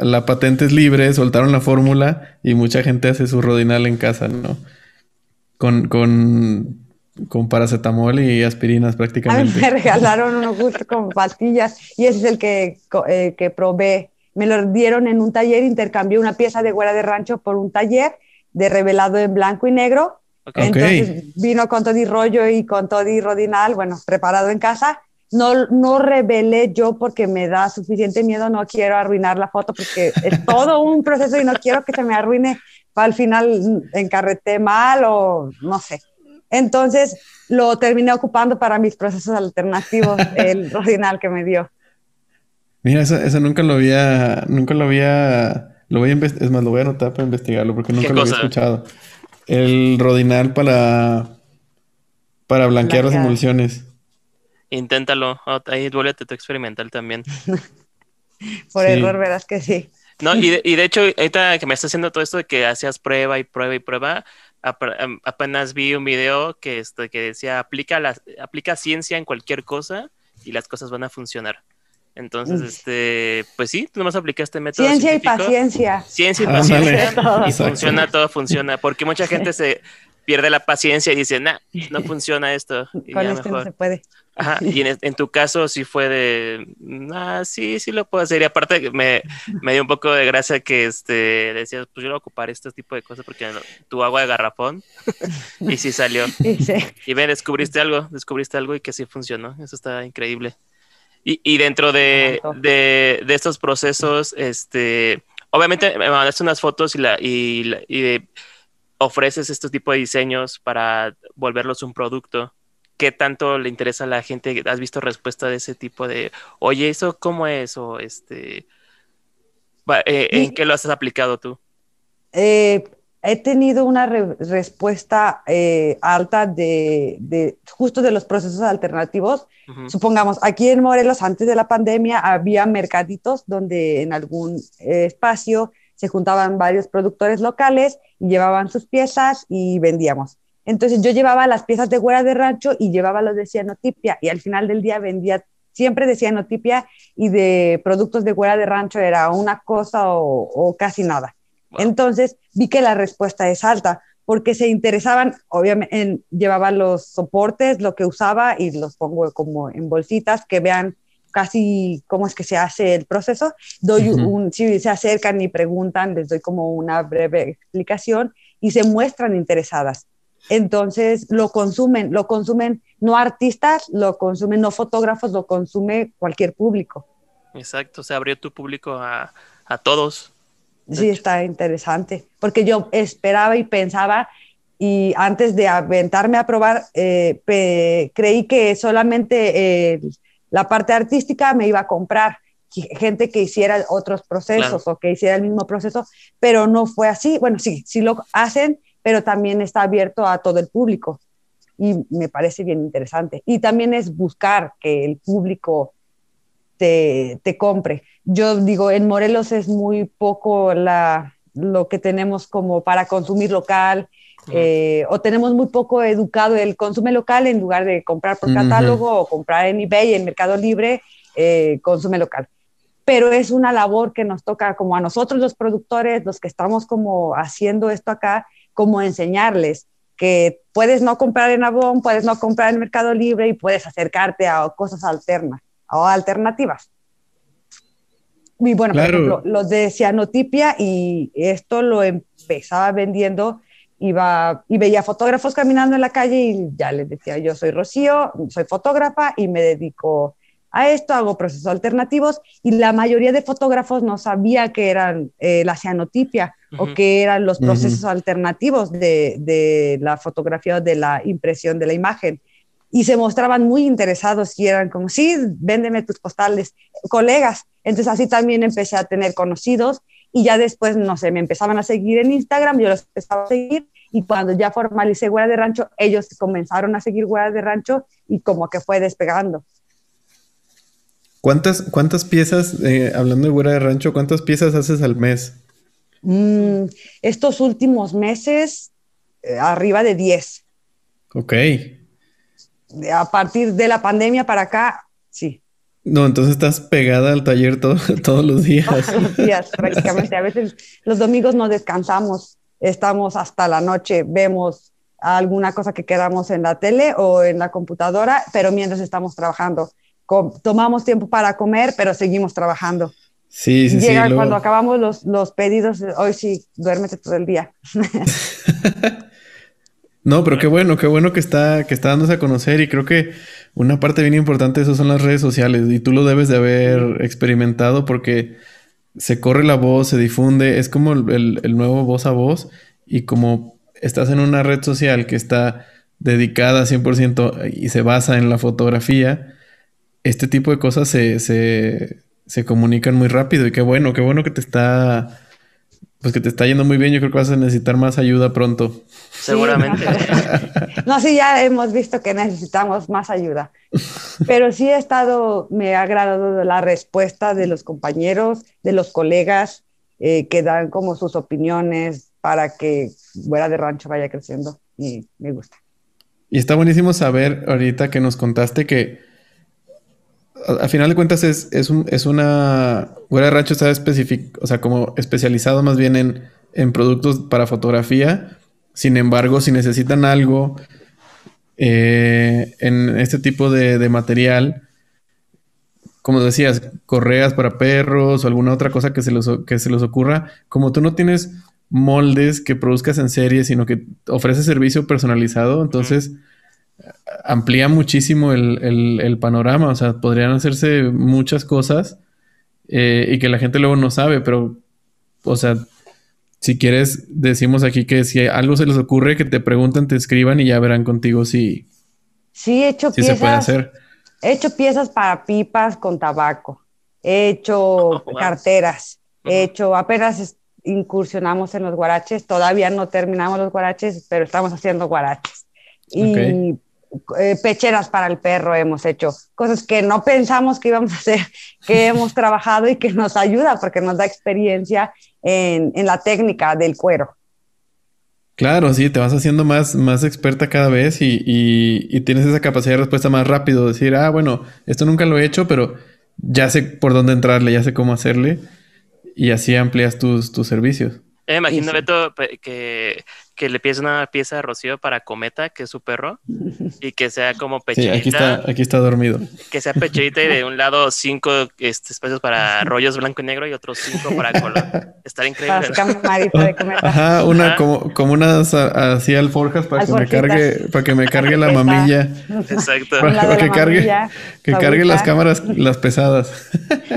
la patente es libre, soltaron la fórmula y mucha gente hace su rodinal en casa, ¿no? Con, con con paracetamol y aspirinas prácticamente. A mí me regalaron uno justo con pastillas y ese es el que, eh, que probé. Me lo dieron en un taller, intercambié una pieza de güera de rancho por un taller de revelado en blanco y negro Entonces vino con todo y rollo y con todo y rodinal, bueno, preparado en casa. No, no revelé yo porque me da suficiente miedo, no quiero arruinar la foto porque es todo un proceso y no quiero que se me arruine al final encarreté mal o no sé. Entonces lo terminé ocupando para mis procesos alternativos, el rodinal que me dio. Mira, eso, eso nunca lo había, nunca lo había, lo voy a es más, lo voy a anotar para investigarlo porque nunca lo había escuchado. El rodinal para, para blanquear las emulsiones. Inténtalo, ahí vuélvete tu experimental también. Por error verás que sí. No, y de, y de hecho, ahorita que me está haciendo todo esto de que hacías prueba y prueba y prueba, apenas vi un video que, este, que decía aplica, la, aplica ciencia en cualquier cosa y las cosas van a funcionar. Entonces, este, pues sí, tú nomás aplicaste método. Ciencia y paciencia. Ciencia y paciencia. y funciona, todo funciona. Porque mucha gente se pierde la paciencia y dice, nah, no funciona esto. Y Con esto no se puede. Ajá, y en, tu caso sí fue de, ah, sí, sí lo puedo hacer. Y aparte me, me dio un poco de gracia que este, decías, pues yo voy a ocupar este tipo de cosas porque tu agua de garrafón y sí salió. Y ven, descubriste algo, descubriste algo y que sí funcionó. Eso está increíble. Y, dentro de, de, estos procesos, este, obviamente me mandaste unas fotos y, la, y, ofreces este tipo de diseños para volverlos un producto. ¿Qué tanto le interesa a la gente? ¿Has visto respuesta de ese tipo de, oye, eso cómo es? O este, eh, ¿en qué lo has aplicado tú? Eh, he tenido una respuesta eh, alta de, justo de los procesos alternativos. Supongamos, aquí en Morelos, antes de la pandemia, había mercaditos donde en algún espacio se juntaban varios productores locales y llevaban sus piezas y vendíamos. Entonces yo llevaba las piezas de huera de rancho y llevaba los de cianotipia y al final del día vendía siempre de cianotipia y de productos de huera de rancho era una cosa o casi nada. Entonces vi que la respuesta es alta, porque se interesaban, obviamente, en, llevaba los soportes, lo que usaba y los pongo como en bolsitas que vean casi cómo es que se hace el proceso. Doy un, si se acercan y preguntan, les doy como una breve explicación y se muestran interesadas. Entonces lo consumen, lo consumen no artistas, lo consumen no fotógrafos, lo consume cualquier público. Exacto, se abrió tu público a, a todos. Sí, está interesante, porque yo esperaba y pensaba, y antes de aventarme a probar, eh, creí que solamente eh, la parte artística me iba a comprar gente que hiciera otros procesos o que hiciera el mismo proceso, pero no fue así. Bueno, sí, sí lo hacen, pero también está abierto a todo el público y me parece bien interesante. Y también es buscar que el público te, te compre yo digo, en Morelos es muy poco la, lo que tenemos como para consumir local, eh, o tenemos muy poco educado el consume local en lugar de comprar por catálogo o comprar en eBay, en Mercado Libre, eh, consume local. Pero es una labor que nos toca como a nosotros los productores, los que estamos como haciendo esto acá, como enseñarles que puedes no comprar en Avon, puedes no comprar en Mercado Libre y puedes acercarte a cosas alternas o alternativas. Y bueno, por ejemplo, los de cianotipia y esto lo empezaba vendiendo, iba y veía fotógrafos caminando en la calle y ya les decía, yo soy Rocío, soy fotógrafa y me dedico a esto, hago procesos alternativos y la mayoría de fotógrafos no sabía que eran eh, la cianotipia o que eran los procesos alternativos de, de, la fotografía o de la impresión de la imagen y se mostraban muy interesados y eran como, sí, véndeme tus postales, colegas. Entonces así también empecé a tener conocidos y ya después, no sé, me empezaban a seguir en Instagram, yo los empezaba a seguir y cuando ya formalicé Hueá de Rancho, ellos comenzaron a seguir Hueá de Rancho y como que fue despegando. ¿Cuántas, cuántas piezas, eh, hablando de Hueá de Rancho, cuántas piezas haces al mes? Mm, estos últimos meses, eh, arriba de 10. Ok a partir de la pandemia para acá, sí. No, entonces estás pegada al taller todos los días. Todos los días, prácticamente. A veces los domingos no descansamos, estamos hasta la noche, vemos alguna cosa que quedamos en la tele o en la computadora, pero mientras estamos trabajando. tomamos tiempo para comer, pero seguimos trabajando. Sí, sí, Llega cuando acabamos los, los pedidos, hoy sí, duérmete todo el día. No, pero qué bueno, qué bueno que está, que está dándose a conocer y creo que una parte bien importante de eso son las redes sociales y tú lo debes de haber experimentado porque se corre la voz, se difunde, es como el, el nuevo voz a voz y como estás en una red social que está dedicada 100% y se basa en la fotografía, este tipo de cosas se, se, se comunican muy rápido y qué bueno, qué bueno que te está pues que te está yendo muy bien, yo creo que vas a necesitar más ayuda pronto. Seguramente. no, sí, ya hemos visto que necesitamos más ayuda. Pero sí he estado, me ha agradado la respuesta de los compañeros, de los colegas, eh, que dan como sus opiniones para que Fuera de Rancho vaya creciendo y me gusta. Y está buenísimo saber ahorita que nos contaste que al final de cuentas es, es, un, es una... Güera de Rancho está o sea, como especializado más bien en, en, productos para fotografía. Sin embargo, si necesitan algo eh, en este tipo de, de, material, como decías, correas para perros o alguna otra cosa que se, los, que se les ocurra, como tú no tienes moldes que produzcas en serie, sino que ofreces servicio personalizado, entonces amplía muchísimo el, panorama, o sea, podrían hacerse muchas cosas eh, y que la gente luego no sabe, pero, o sea, si quieres, decimos aquí que si algo se les ocurre, que te pregunten, te escriban y ya verán contigo si, sí, he hecho piezas, se puede hacer. He hecho piezas para pipas con tabaco, he hecho oh, carteras, he hecho, apenas incursionamos en los guaraches, todavía no terminamos los guaraches, pero estamos haciendo guaraches. Y eh, pecheras para el perro hemos hecho, cosas que no pensamos que íbamos a hacer, que hemos trabajado y que nos ayuda porque nos da experiencia en, en, la técnica del cuero. Claro, sí, te vas haciendo más, más experta cada vez y, y, y tienes esa capacidad de respuesta más rápido, decir, ah, bueno, esto nunca lo he hecho, pero ya sé por dónde entrarle, ya sé cómo hacerle y así amplias tus, tus servicios. Eh, imagino, Beto, que que le pides una pieza de Rocío para Cometa, que es su perro, y que sea como pechita. Sí, aquí está, aquí está dormido. Que sea pechita y de un lado cinco este, espacios para rollos blanco y negro y otros cinco para color. Estar increíble. de Cometa. Ajá, una como, como unas así alforjas para que me cargue, para que me cargue la mamilla. Exacto. Para, que cargue, que cargue las cámaras, las pesadas.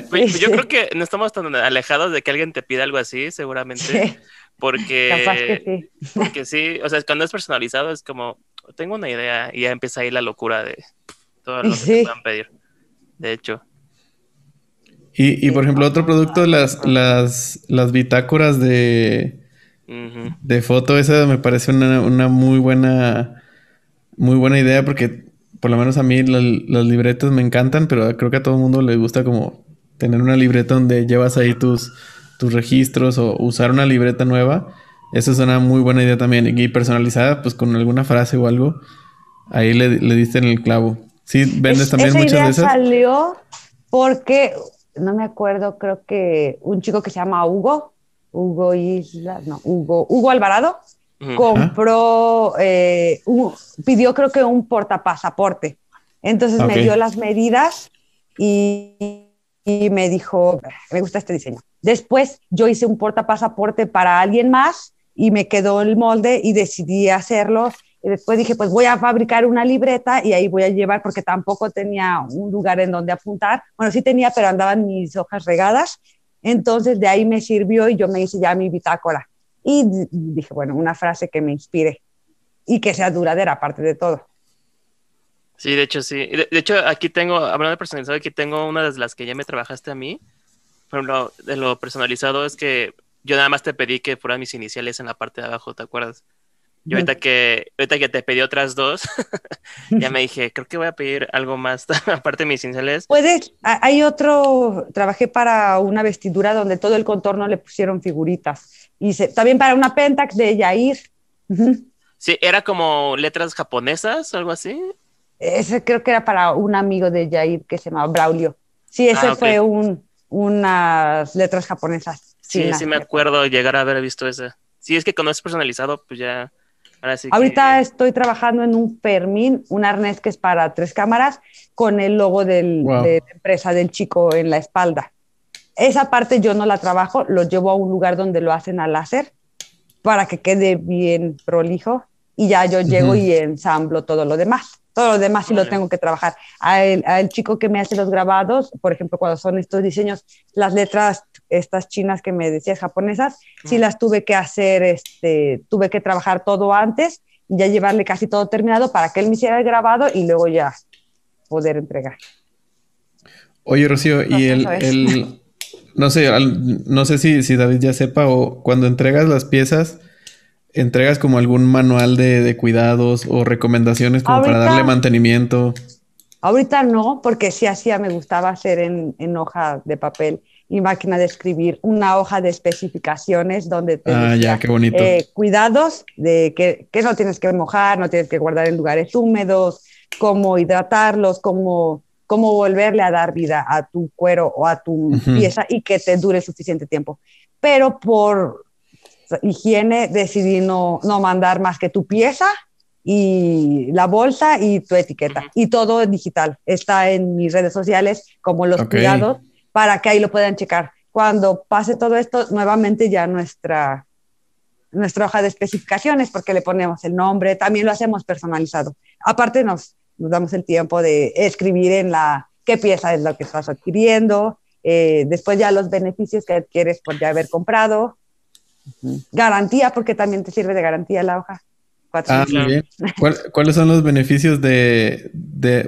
Pues, yo creo que no estamos tan alejados de que alguien te pida algo así, seguramente. Porque, sí. porque sí, o sea, cuando es personalizado es como, tengo una idea y ya empieza ahí la locura de todo lo que te puedan pedir. De hecho. Y, y por ejemplo, otro producto, las, las, las bitácoras de, de foto, esa me parece una, una, muy buena, muy buena idea porque por lo menos a mí las libretas me encantan, pero creo que a todo el mundo le gusta como tener una libreta donde llevas ahí tus tus registros o usar una libreta nueva, eso es una muy buena idea también. Y personalizada, pues con alguna frase o algo, ahí le, diste en el clavo. Sí, vendes también muchas idea de esas. salió porque, no me acuerdo, creo que un chico que se llama Hugo, Hugo Isla, no, Hugo, Hugo Alvarado, compró, eh, pidió creo que un portapasaporte. Entonces me dio las medidas y y me dijo, me gusta este diseño. Después yo hice un portapasaporte para alguien más y me quedó el molde y decidí hacerlo. Y después dije, pues voy a fabricar una libreta y ahí voy a llevar, porque tampoco tenía un lugar en donde apuntar. Bueno, sí tenía, pero andaban mis hojas regadas. Entonces de ahí me sirvió y yo me hice ya mi bitácora. Y dije, bueno, una frase que me inspire y que sea duradera, aparte de todo. Sí, de hecho, sí. De, hecho, aquí tengo, hablando de personalizado, aquí tengo una de las que ya me trabajaste a mí. Por ejemplo, de lo personalizado es que yo nada más te pedí que fueran mis iniciales en la parte de abajo, ¿te acuerdas? Y ahorita que, ahorita que te pedí otras dos, ya me dije, creo que voy a pedir algo más aparte de mis iniciales. Puedes, hay otro, trabajé para una vestidura donde todo el contorno le pusieron figuritas. Y también para una Pentax de Yair. Sí, era como letras japonesas, algo así. Ese creo que era para un amigo de Jair que se llamaba Braulio. Sí, ese ah, fue un, unas letras japonesas. Sí, sí, me acuerdo llegar a haber visto ese. Sí, es que cuando es personalizado, pues ya. Ahora sí Ahorita estoy trabajando en un Fermín, un arnés que es para tres cámaras, con el logo del, de la empresa del chico en la espalda. Esa parte yo no la trabajo, lo llevo a un lugar donde lo hacen a láser para que quede bien prolijo y ya yo llego y ensamblo todo lo demás. Todo lo demás sí lo tengo que trabajar. Al, al, chico que me hace los grabados, por ejemplo, cuando son estos diseños, las letras, estas chinas que me decías, japonesas, sí las tuve que hacer, este, tuve que trabajar todo antes y ya llevarle casi todo terminado para que él me hiciera el grabado y luego ya poder entregar. Oye, Rocío, y el, el, no sé, no sé si, si David ya sepa o cuando entregas las piezas, entregas como algún manual de, cuidados o recomendaciones como para darle mantenimiento? Ahorita no, porque sí hacía, me gustaba hacer en, hoja de papel y máquina de escribir una hoja de especificaciones donde te ah, ya, qué bonito. Eh, cuidados de que, que, no tienes que mojar, no tienes que guardar en lugares húmedos, cómo hidratarlos, cómo, cómo volverle a dar vida a tu cuero o a tu pieza y que te dure suficiente tiempo. Pero por higiene decidí no, no mandar más que tu pieza y la bolsa y tu etiqueta. Y todo es digital. Está en mis redes sociales como los cuidados para que ahí lo puedan checar. Cuando pase todo esto, nuevamente ya nuestra, nuestra hoja de especificaciones, porque le ponemos el nombre, también lo hacemos personalizado. Aparte nos, nos damos el tiempo de escribir en la qué pieza es lo que estás adquiriendo, eh, después ya los beneficios que adquieres por ya haber comprado, Garantía, porque también te sirve de garantía la hoja. Ah, bien. ¿Cuáles son los beneficios de,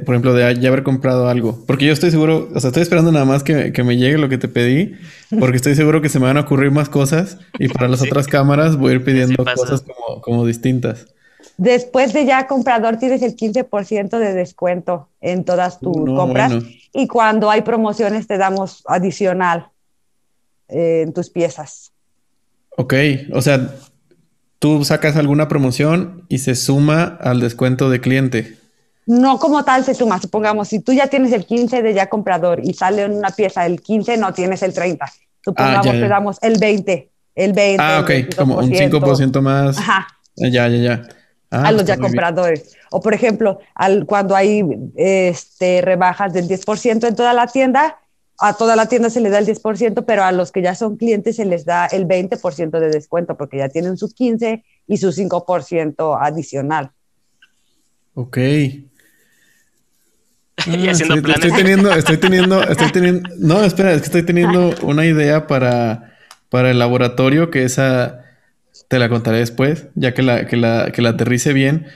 por ejemplo, de ya haber comprado algo? Porque yo estoy seguro, o sea, estoy esperando nada más que, me llegue lo que te pedí, porque estoy seguro que se me van a ocurrir más cosas y para las otras cámaras voy a ir pidiendo cosas como, distintas. Después de ya comprador tienes el 15% de descuento en todas tus compras y cuando hay promociones te damos adicional eh, en tus piezas. Ok, o sea, tú sacas alguna promoción y se suma al descuento de cliente. No como tal se suma, supongamos, si tú ya tienes el 15 de ya comprador y sale en una pieza el 15, no tienes el 30. Supongamos que damos el 20, el 20. Ah, ok, como un 5% más. Ajá. Ya, ya, ya. Ah, a los ya compradores. O por ejemplo, al, cuando hay este, rebajas del 10% en toda la tienda, a toda la tienda se le da el 10%, pero a los que ya son clientes se les da el 20% de descuento porque ya tienen su 15 y su 5% adicional. Ok. y haciendo ah, planes. Estoy teniendo, estoy teniendo, estoy teniendo, no, espera, es que estoy teniendo una idea para, para el laboratorio que esa te la contaré después, ya que la, que la, que la aterrice bien,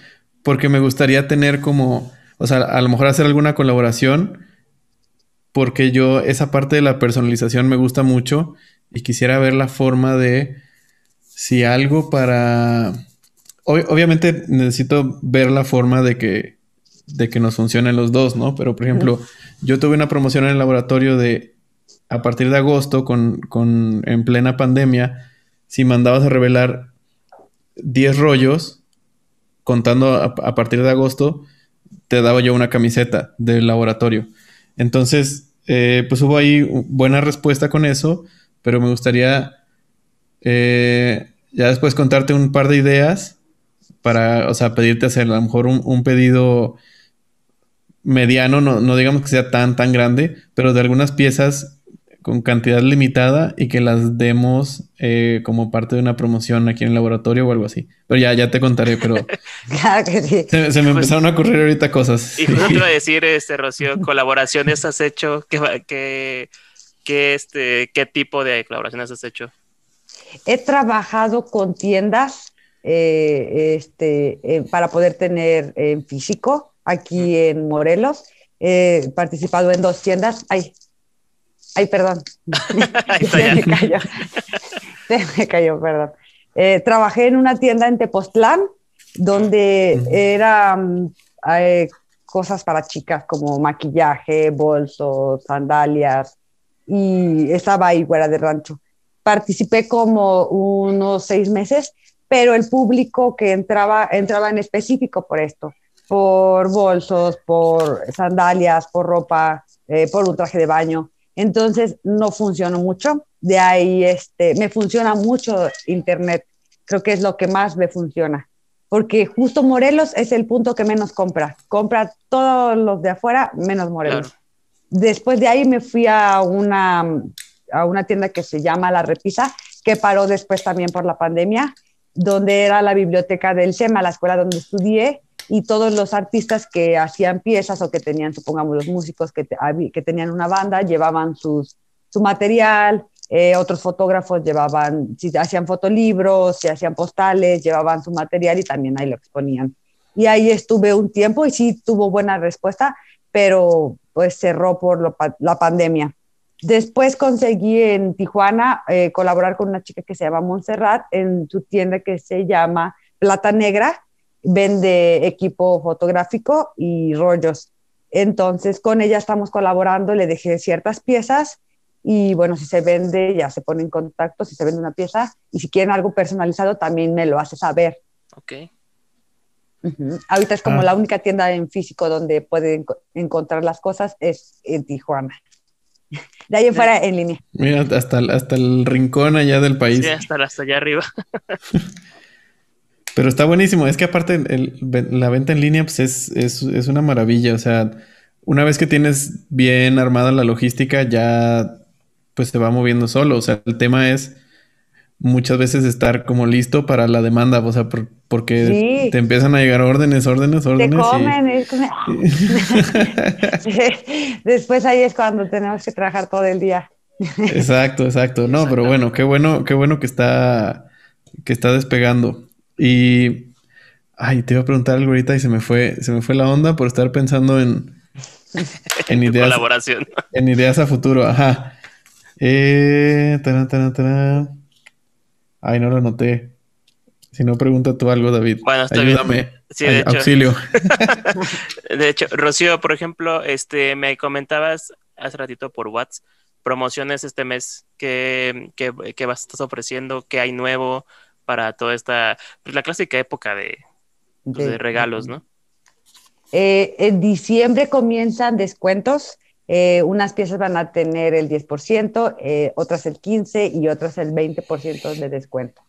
porque me gustaría tener como, o sea, a lo mejor hacer alguna colaboración porque yo esa parte de la personalización me gusta mucho y quisiera ver la forma de si algo para... obviamente necesito ver la forma de que, de que nos funcionen los dos, ¿no? Pero por ejemplo, yo tuve una promoción en el laboratorio de a partir de agosto, con, con en plena pandemia, si mandabas a revelar 10 rollos, contando a, a partir de agosto, te daba yo una camiseta del laboratorio. Entonces, eh, pues hubo ahí buena respuesta con eso, pero me gustaría eh, ya después contarte un par de ideas para, o sea, pedirte hacer a lo mejor un, pedido mediano, no, no, digamos que sea tan, tan grande, pero de algunas piezas con cantidad limitada y que las demos eh, como parte de una promoción aquí en el laboratorio o algo así. Pero ya, ya te contaré, pero claro que sí. se, me pues empezaron a ocurrir ahorita cosas. Y justo te iba a decir, este, Rocío, colaboraciones has hecho, ¿qué, qué, este, qué tipo de colaboraciones has hecho? He trabajado con tiendas eh, este, eh, para poder tener en físico aquí en Morelos. He participado en dos tiendas. Ay, Ay, perdón. se me cayó. Se me cayó, perdón. Eh, trabajé en una tienda en Tepoztlán donde eran eh, cosas para chicas como maquillaje, bolsos, sandalias y estaba ahí fuera de rancho. Participé como unos seis meses, pero el público que entraba entraba en específico por esto, por bolsos, por sandalias, por ropa, eh, por un traje de baño. Entonces no funcionó mucho. De ahí este, me funciona mucho Internet. Creo que es lo que más me funciona. Porque justo Morelos es el punto que menos compra. Compra todos los de afuera, menos Morelos. Después de ahí me fui a una, a una tienda que se llama La Repisa, que paró después también por la pandemia. donde era la biblioteca del SEMA, la escuela donde estudié, y todos los artistas que hacían piezas o que tenían, supongamos, los músicos que, que tenían una banda, llevaban sus, su material, eh, otros fotógrafos llevaban, si hacían fotolibros, si hacían postales, llevaban su material y también ahí lo exponían. Y ahí estuve un tiempo y sí tuvo buena respuesta, pero pues cerró por la pandemia. Después conseguí en Tijuana eh, colaborar con una chica que se llama Montserrat en su tienda que se llama Plata Negra, vende equipo fotográfico y rollos. Entonces con ella estamos colaborando, le dejé ciertas piezas y bueno, si se vende, ya se pone en contacto, si se vende una pieza, y si quieren algo personalizado, también me lo hace saber. Ok. Ahorita es como ah. la única tienda en físico donde pueden encontrar las cosas, es en Tijuana. De ahí en fuera, en línea. Mira, hasta, hasta el rincón allá del país. Sí, hasta, hasta allá arriba. Pero está buenísimo. Es que aparte la venta en línea pues es, es, es, una maravilla. O sea, una vez que tienes bien armada la logística, ya pues se va moviendo solo. O sea, el tema es muchas veces estar como listo para la demanda, o sea, porque te empiezan a llegar órdenes, órdenes, órdenes. Te comen, Después ahí es cuando tenemos que trabajar todo el día. exacto, exacto. No, pero bueno, qué bueno, qué bueno que está, que está despegando. Y ay, te iba a preguntar algo ahorita y se me fue, se me fue la onda por estar pensando en, en ideas. Colaboración. En ideas a futuro, ajá. Eh, Ay, no lo noté. Si no, pregunta tú algo, David. Bueno, está Ayúdame. Sí, de hecho. Auxilio. de hecho, Rocío, por ejemplo, este, me comentabas hace ratito por WhatsApp promociones este mes que, que, vas, estás ofreciendo, que hay nuevo para toda esta, pues la clásica época de, pues, de, regalos, ¿no? Eh, en diciembre comienzan descuentos eh, unas piezas van a tener el 10%, eh, otras el 15% y otras el 20% de descuento.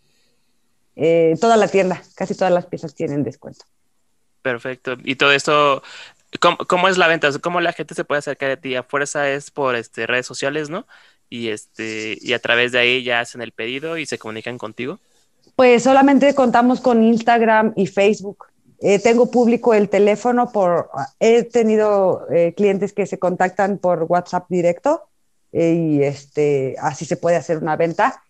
Eh, toda la tienda, casi todas las piezas tienen descuento. Perfecto. Y todo esto, ¿cómo, es la venta? ¿Cómo la gente se puede acercar a ti? A fuerza es por este, redes sociales, ¿no? Y, este, y a través de ahí ya hacen el pedido y se comunican contigo. Pues solamente contamos con Instagram y Facebook. Eh, tengo público el teléfono por, he tenido eh, clientes que se contactan por WhatsApp directo eh, y este, así se puede hacer una venta,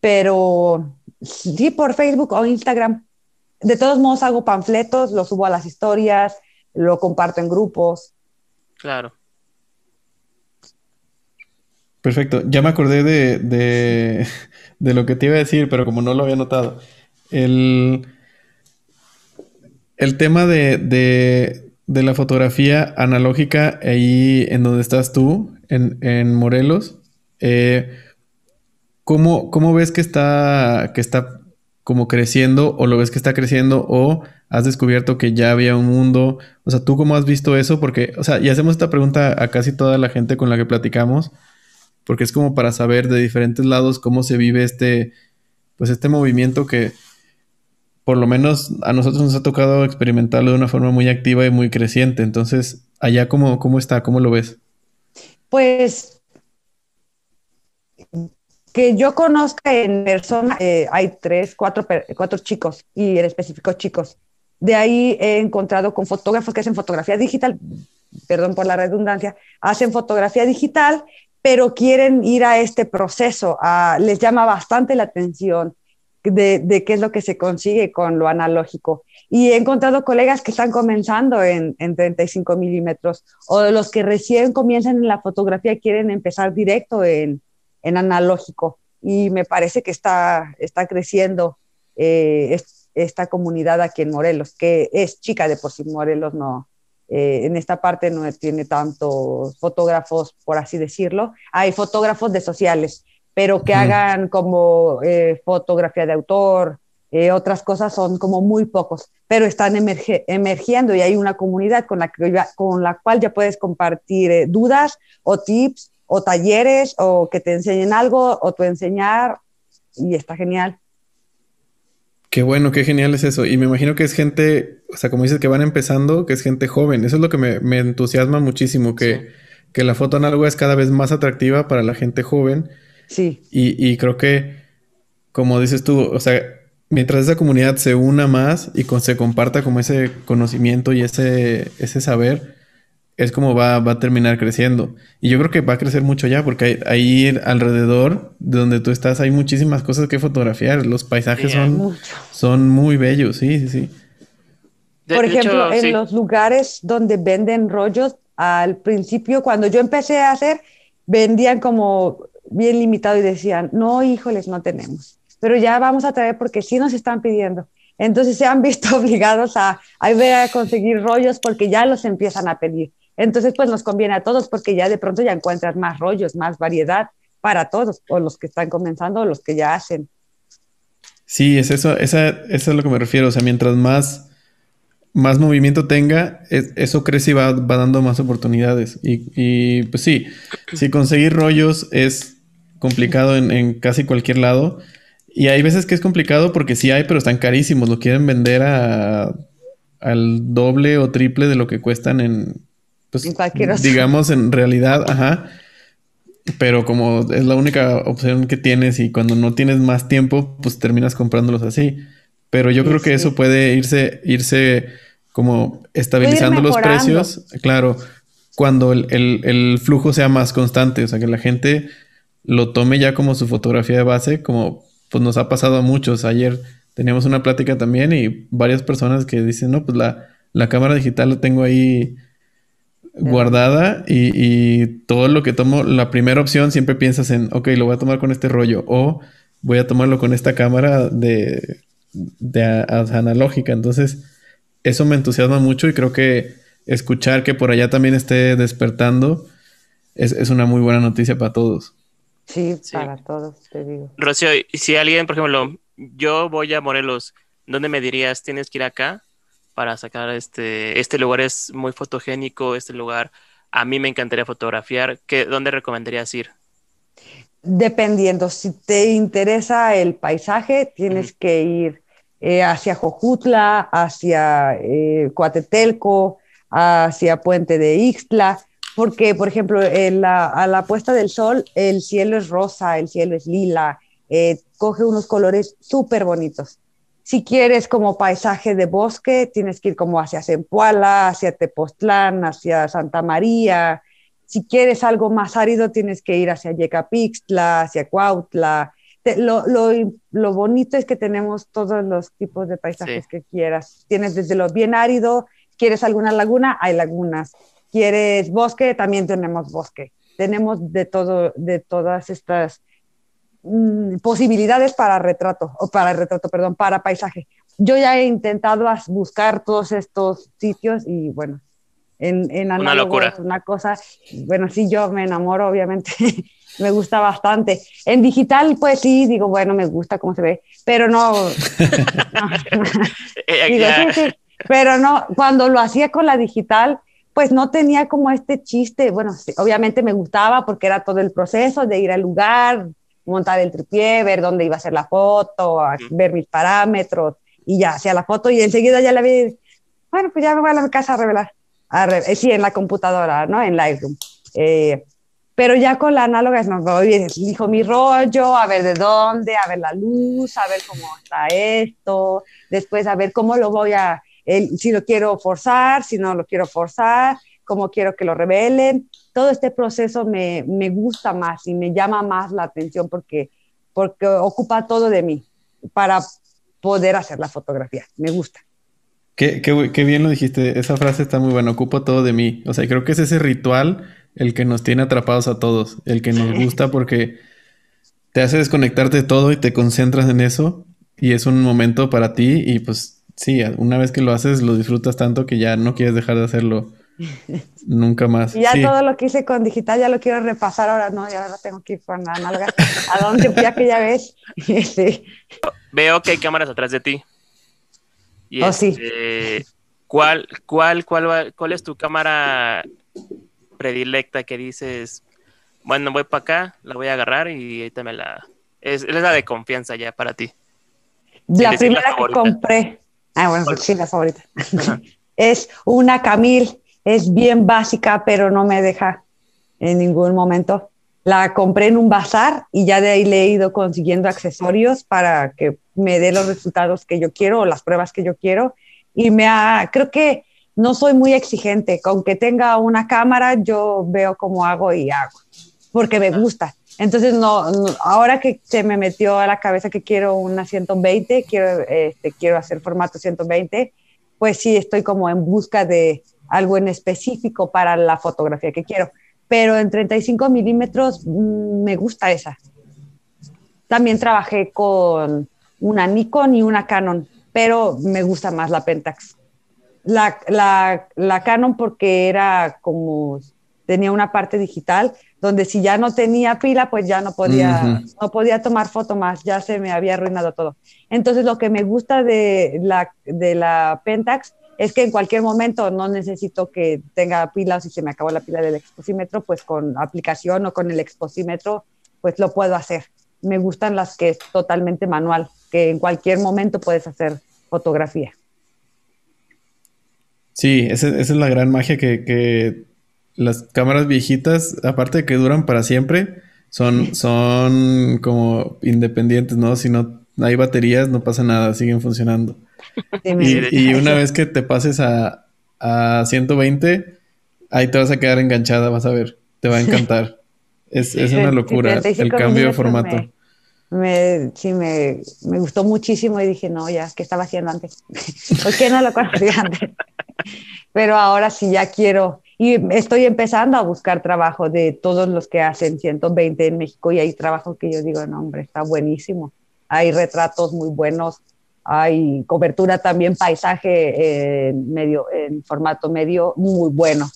pero sí por Facebook o Instagram. De todos modos hago panfletos, lo subo a las historias, lo comparto en grupos. Claro. Perfecto. Ya me acordé de, de, de lo que te iba a decir, pero como no lo había notado. El, el tema de, de, la fotografía analógica ahí en donde estás tú, en, Morelos, eh, ¿cómo, ves que está, que está como creciendo o lo ves que está creciendo o has descubierto que ya había un mundo? O sea, ¿tú cómo has visto eso? Porque, o sea, y hacemos esta pregunta a casi toda la gente con la que platicamos, porque es como para saber de diferentes lados cómo se vive este, pues este movimiento que por lo menos a nosotros nos ha tocado experimentarlo de una forma muy activa y muy creciente. Entonces, allá cómo, cómo está, cómo lo ves? Pues que yo conozca en persona, eh, hay tres, cuatro, cuatro chicos y en específico chicos. De ahí he encontrado con fotógrafos que hacen fotografía digital, perdón por la redundancia, hacen fotografía digital, pero quieren ir a este proceso, les llama bastante la atención de, qué es lo que se consigue con lo analógico. Y he encontrado colegas que están comenzando en, en 35 milímetros o los que recién comienzan en la fotografía quieren empezar directo en, en analógico. Y me parece que está, está creciendo eh, esta comunidad aquí en Morelos, que es chica de por sí, Morelos no, eh, en esta parte no tiene tantos fotógrafos, por así decirlo. Hay fotógrafos de sociales, pero que hagan como eh, fotografía de autor, eh, otras cosas son como muy pocos, pero están emergiendo y hay una comunidad con la, que con la cual ya puedes compartir eh, dudas o tips o talleres o que te enseñen algo o tú enseñar y está genial. Qué bueno, qué genial es eso. Y me imagino que es gente, o sea, como dices que van empezando, que es gente joven. Eso es lo que me, entusiasma muchísimo, que, que la foto análoga es cada vez más atractiva para la gente joven Sí. Y, creo que, como dices tú, o sea, mientras esa comunidad se una más y se comparta como ese conocimiento y ese, ese saber, es como va, va, a terminar creciendo. Y yo creo que va a crecer mucho ya, porque ahí alrededor de donde tú estás hay muchísimas cosas que fotografiar. Los paisajes son, son muy bellos, sí, sí, sí. Por ejemplo, en los lugares donde venden rollos, al principio, cuando yo empecé a hacer, vendían como bien limitado y decían, no, híjoles, no tenemos. Pero ya vamos a traer porque sí nos están pidiendo. Entonces se han visto obligados a, a, a conseguir rollos porque ya los empiezan a pedir. Entonces, pues nos conviene a todos porque ya de pronto ya encuentras más rollos, más variedad para todos, o los que están comenzando o los que ya hacen. Sí, es eso, esa, eso es a lo que me refiero. O sea, mientras más, más movimiento tenga, eso crece y va, dando más oportunidades. Y, pues sí, si conseguir rollos es complicado en, en, casi cualquier lado. Y hay veces que es complicado porque sí hay, pero están carísimos. Lo quieren vender a, al doble o triple de lo que cuestan en, pues, digamos, en realidad, ajá. Pero como es la única opción que tienes y cuando no tienes más tiempo, pues terminas comprándolos así. Pero yo creo que eso puede irse, irse como estabilizando los precios. Claro, cuando el, el, flujo sea más constante, o sea, que la gente lo tome ya como su fotografía de base, como pues nos ha pasado a muchos. Ayer teníamos una plática también y varias personas que dicen, no, pues la, la cámara digital lo tengo ahí guardada y, todo lo que tomo, la primera opción siempre piensas en, ok, lo voy a tomar con este rollo o voy a tomarlo con esta cámara de, de analógica. Entonces, eso me entusiasma mucho y creo que escuchar que por allá también esté despertando es, una muy buena noticia para todos. Sí, para todos, te digo. Rocío, si alguien, por ejemplo, yo voy a Morelos, ¿dónde me dirías tienes que ir acá? Para sacar este, este lugar es muy fotogénico, este lugar a mí me encantaría fotografiar. ¿Qué, ¿Dónde recomendarías ir? Dependiendo, si te interesa el paisaje, tienes que ir eh, hacia Jojutla, hacia eh, Coatetelco, hacia Puente de Ixtla, porque, por ejemplo, la, a la puesta del sol, el cielo es rosa, el cielo es lila, eh, coge unos colores súper bonitos. Si quieres como paisaje de bosque, tienes que ir como hacia Zempoala, hacia Tepoztlán, hacia Santa María. Si quieres algo más árido, tienes que ir hacia Yecapixtla, hacia Cuautla. Lo, lo, bonito es que tenemos todos los tipos de paisajes que quieras. Tienes desde lo bien árido, quieres alguna laguna, hay lagunas. Quieres bosque, también tenemos bosque. Tenemos de todo, de todas estas Mm, posibilidades para retrato, o para retrato, perdón, para paisaje. Yo ya he intentado buscar todos estos sitios y bueno, en, en una locura. una cosa, bueno, sí, yo me enamoro, obviamente, me gusta bastante. En digital, pues sí, digo, bueno, me gusta cómo se ve, pero no, eh, pero no, cuando lo hacía con la digital, pues no tenía como este chiste, bueno, obviamente me gustaba porque era todo el proceso de ir al lugar, montar el tripié, ver dónde iba a ser la foto, ver mis parámetros y ya hacía la foto y enseguida ya la vi, bueno, pues ya me voy a la casa a revelar. Eh, sí, en la computadora, ¿no? En Lightroom. Eh, pero ya con la análoga no voy, elijo mi rollo, a ver de dónde, a ver la luz, a ver cómo está esto, después a ver cómo lo voy a, si lo quiero forzar, si no lo quiero forzar, cómo quiero que lo revelen todo este proceso me, me, gusta más y me llama más la atención porque, porque ocupa todo de mí para poder hacer la fotografía. Me gusta. Qué, qué, qué, bien lo dijiste. Esa frase está muy buena. Ocupa todo de mí. O sea, creo que es ese ritual el que nos tiene atrapados a todos. El que nos gusta porque te hace desconectarte de todo y te concentras en eso. Y es un momento para ti. Y pues sí, una vez que lo haces, lo disfrutas tanto que ya no quieres dejar de hacerlo Nunca más. Y ya todo lo que hice con digital ya lo quiero repasar ahora, no, ya ahora tengo que ir con la nalga. ¿A dónde fui aquella vez? sí. Veo que hay cámaras atrás de ti. oh, sí. Este, ¿cuál, cuál, cuál, ¿Cuál es tu cámara predilecta que dices, bueno, voy para acá, la voy a agarrar y ahí me la... Es, es la de confianza ya para ti. La primera que compré. Ah, bueno, pues sí, la favorita. es una Camil, es bien básica, pero no me deja en ningún momento. La compré en un bazar y ya de ahí le he ido consiguiendo accesorios para que me dé los resultados que yo quiero o las pruebas que yo quiero. Y me ha, creo que no soy muy exigente. Con que tenga una cámara, yo veo cómo hago y hago, porque me gusta. Entonces, no, ahora que se me metió a la cabeza que quiero una 120, quiero, este, quiero hacer formato 120, pues sí, estoy como en busca de algo en específico para la fotografía que quiero. Pero en 35 milímetros mm, me gusta esa. También trabajé con una Nikon y una Canon, pero me gusta más la Pentax. La, la, la Canon porque era como, tenía una parte digital, donde si ya no tenía pila, pues ya no podía, no podía tomar foto más, ya se me había arruinado todo. Entonces lo que me gusta de la, de la Pentax es que en cualquier momento no necesito que tenga pila o si se me acabó la pila del exposímetro, pues con aplicación o con el exposímetro, pues lo puedo hacer. Me gustan las que es totalmente manual, que en cualquier momento puedes hacer fotografía. Sí, esa, es la gran magia que las cámaras viejitas, aparte de que duran para siempre, son, son como independientes, ¿no? Si no hay baterías, no pasa nada, siguen funcionando. Y, una vez que te pases a, a 120, ahí te vas a quedar enganchada, vas a ver, te va a encantar. Es, es una locura el cambio de formato. Me, sí, me, me, gustó muchísimo y dije, no, ya, ¿qué estaba haciendo antes? ¿Por qué no lo conocía antes? Pero ahora sí ya quiero, y estoy empezando a buscar trabajo de todos los que hacen 120 en México y hay trabajo que yo digo, no, hombre, está buenísimo. Hay retratos muy buenos, hay cobertura también, paisaje en, medio, en formato medio muy bueno.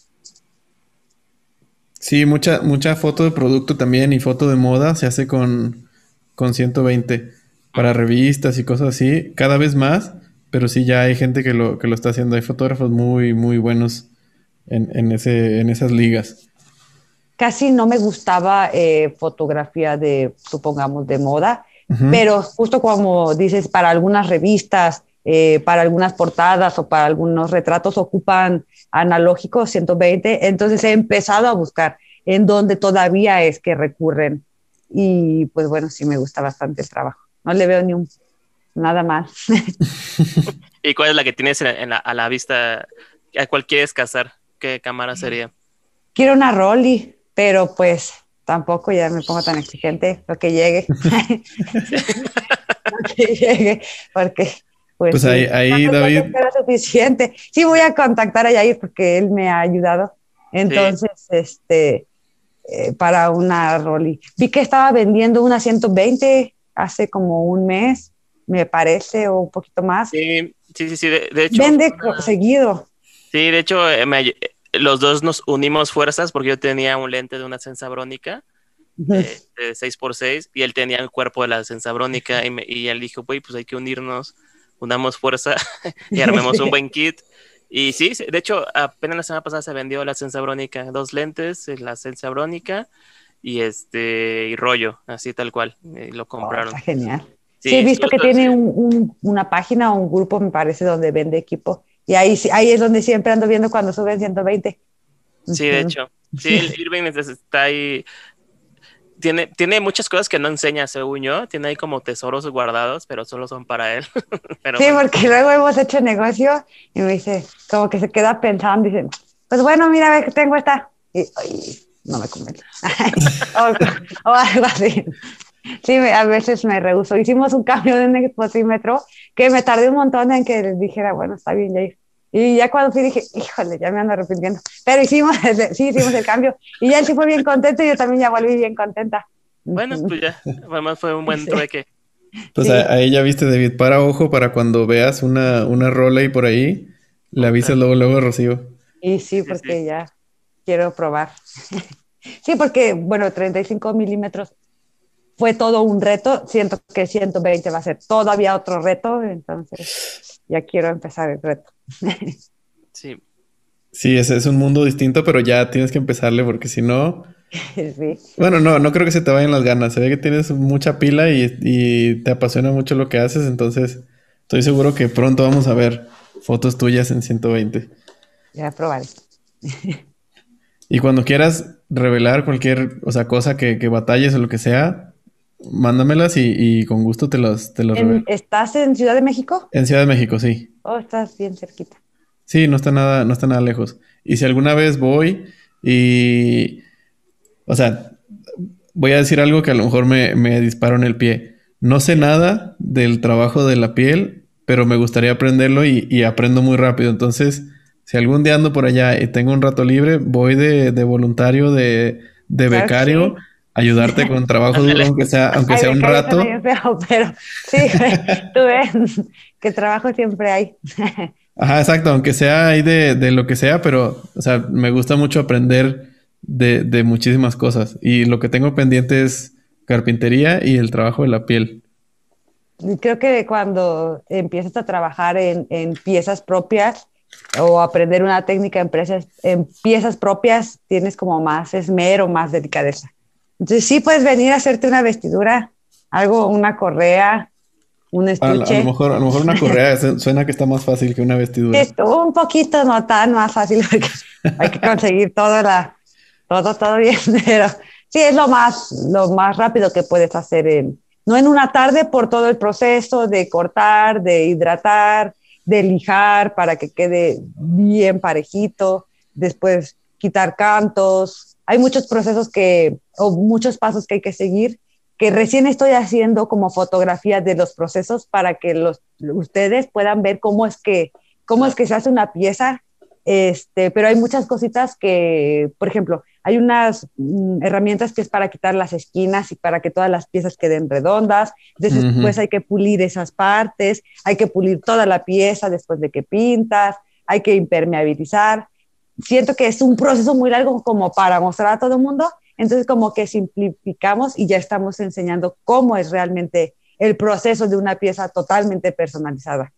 Sí, mucha, mucha foto de producto también y foto de moda se hace con, con 120 para revistas y cosas así, cada vez más, pero sí ya hay gente que lo, que lo está haciendo. Hay fotógrafos muy, muy buenos en, ese, en esas ligas? Casi no me gustaba eh, fotografía de, supongamos, de moda, pero justo como dices, para algunas revistas, eh, para algunas portadas o para algunos retratos ocupan analógicos 120, entonces he empezado a buscar en dónde todavía es que recurren y pues bueno, sí me gusta bastante el trabajo. No le veo ni un nada mal. ¿Y cuál es la que tienes a la vista? ¿A cuál quieres casar? ¿Qué cámara sería? Quiero una Rolly, pero pues tampoco ya me pongo tan exigente, lo que llegue. lo que llegue, porque pues, pues ahí, ahí David. suficiente. Sí, voy a contactar a Yair porque él me ha ayudado. Entonces, este, eh, para una Rolly. Vi que estaba vendiendo una 120 hace como un mes, me parece, o un poquito más. Sí, sí, sí, de, hecho. Vende seguido. Sí, de hecho, eh, eh, los dos nos unimos fuerzas porque yo tenía un lente de una sensabrónica eh, de 6x6 y él tenía el cuerpo de la sensabrónica y, y él dijo, pues hay que unirnos, unamos fuerza y armemos un buen kit. Y sí, de hecho, apenas la semana pasada se vendió la sensabrónica, dos lentes, la sensabrónica y este y rollo, así tal cual, lo oh, compraron. genial. Sí, he visto que tiene una página o un grupo, me parece, donde vende equipo y ahí, ahí es donde siempre ando viendo cuando suben 120. Sí, de hecho. Sí, el Irving está ahí. Tiene, tiene muchas cosas que no enseña, según yo. Tiene ahí como tesoros guardados, pero solo son para él. sí, porque luego hemos hecho negocio y me dice, como que se queda pensando, dice, pues bueno, mira, a ver que tengo esta. Y, no me convence. o, algo así. Sí, a veces me rehuso. Hicimos un cambio de un exposímetro que me tardé un montón en que dijera, bueno, está bien, ya y ya cuando fui dije, híjole, ya me ando arrepintiendo. Pero hicimos, sí, hicimos el cambio. Y ya él sí fue bien contento y yo también ya volví bien contenta. Bueno, pues ya, además fue un buen trueque. Pues ahí ya viste, David, para ojo para cuando veas una, una rola y por ahí, le avisas luego, luego Rocío. Y sí, porque ya quiero probar. sí, porque, bueno, 35 milímetros fue todo un reto. Siento que 120 va a ser todavía otro reto, entonces ya quiero empezar el reto. sí. Sí, ese es un mundo distinto, pero ya tienes que empezarle porque si no... Sí. Bueno, no, no creo que se te vayan las ganas. Se ve que tienes mucha pila y, te apasiona mucho lo que haces, entonces estoy seguro que pronto vamos a ver fotos tuyas en 120. Ya probaré. y cuando quieras, revelar cualquier, o sea, cosa que, que batalles o lo que sea, mándamelas y, con gusto te los, te revelo. ¿Estás en Ciudad de México? En Ciudad de México, sí. Oh, estás bien cerquita. Sí, no está nada, no está nada lejos. Y si alguna vez voy y, o sea, voy a decir algo que a lo mejor me, me disparo en el pie. No sé nada del trabajo de la piel, pero me gustaría aprenderlo y, aprendo muy rápido. Entonces, si algún día ando por allá y tengo un rato libre, voy de, voluntario, de, becario, ayudarte con trabajo duro, aunque sea, aunque sea un rato. pero, sí, tú ves que trabajo siempre hay. Ajá, exacto, aunque sea ahí de, de, lo que sea, pero, o sea, me gusta mucho aprender de, de muchísimas cosas. Y lo que tengo pendiente es carpintería y el trabajo de la piel creo que cuando empiezas a trabajar en, piezas propias o aprender una técnica en, en piezas propias, tienes como más esmero, más delicadeza. Entonces sí puedes venir a hacerte una vestidura, algo, una correa, un estuche. A, lo, mejor, a lo mejor una correa suena que está más fácil que una vestidura. un poquito no tan más fácil porque hay que conseguir todo, la, todo, todo bien, pero sí es lo más, lo más rápido que puedes hacer en, no en una tarde por todo el proceso de cortar, de hidratar, de lijar para que quede bien parejito, después quitar cantos. Hay muchos procesos que, o muchos pasos que hay que seguir, que recién estoy haciendo como fotografías de los procesos para que los, ustedes puedan ver cómo es que, cómo es que se hace una pieza. Este, pero hay muchas cositas que, por ejemplo, hay unas mm, herramientas que es para quitar las esquinas y para que todas las piezas queden redondas. Después hay que pulir esas partes, hay que pulir toda la pieza después de que pintas, hay que impermeabilizar. Siento que es un proceso muy largo como para mostrar a todo el mundo. Entonces, como que simplificamos y ya estamos enseñando cómo es realmente el proceso de una pieza totalmente personalizada.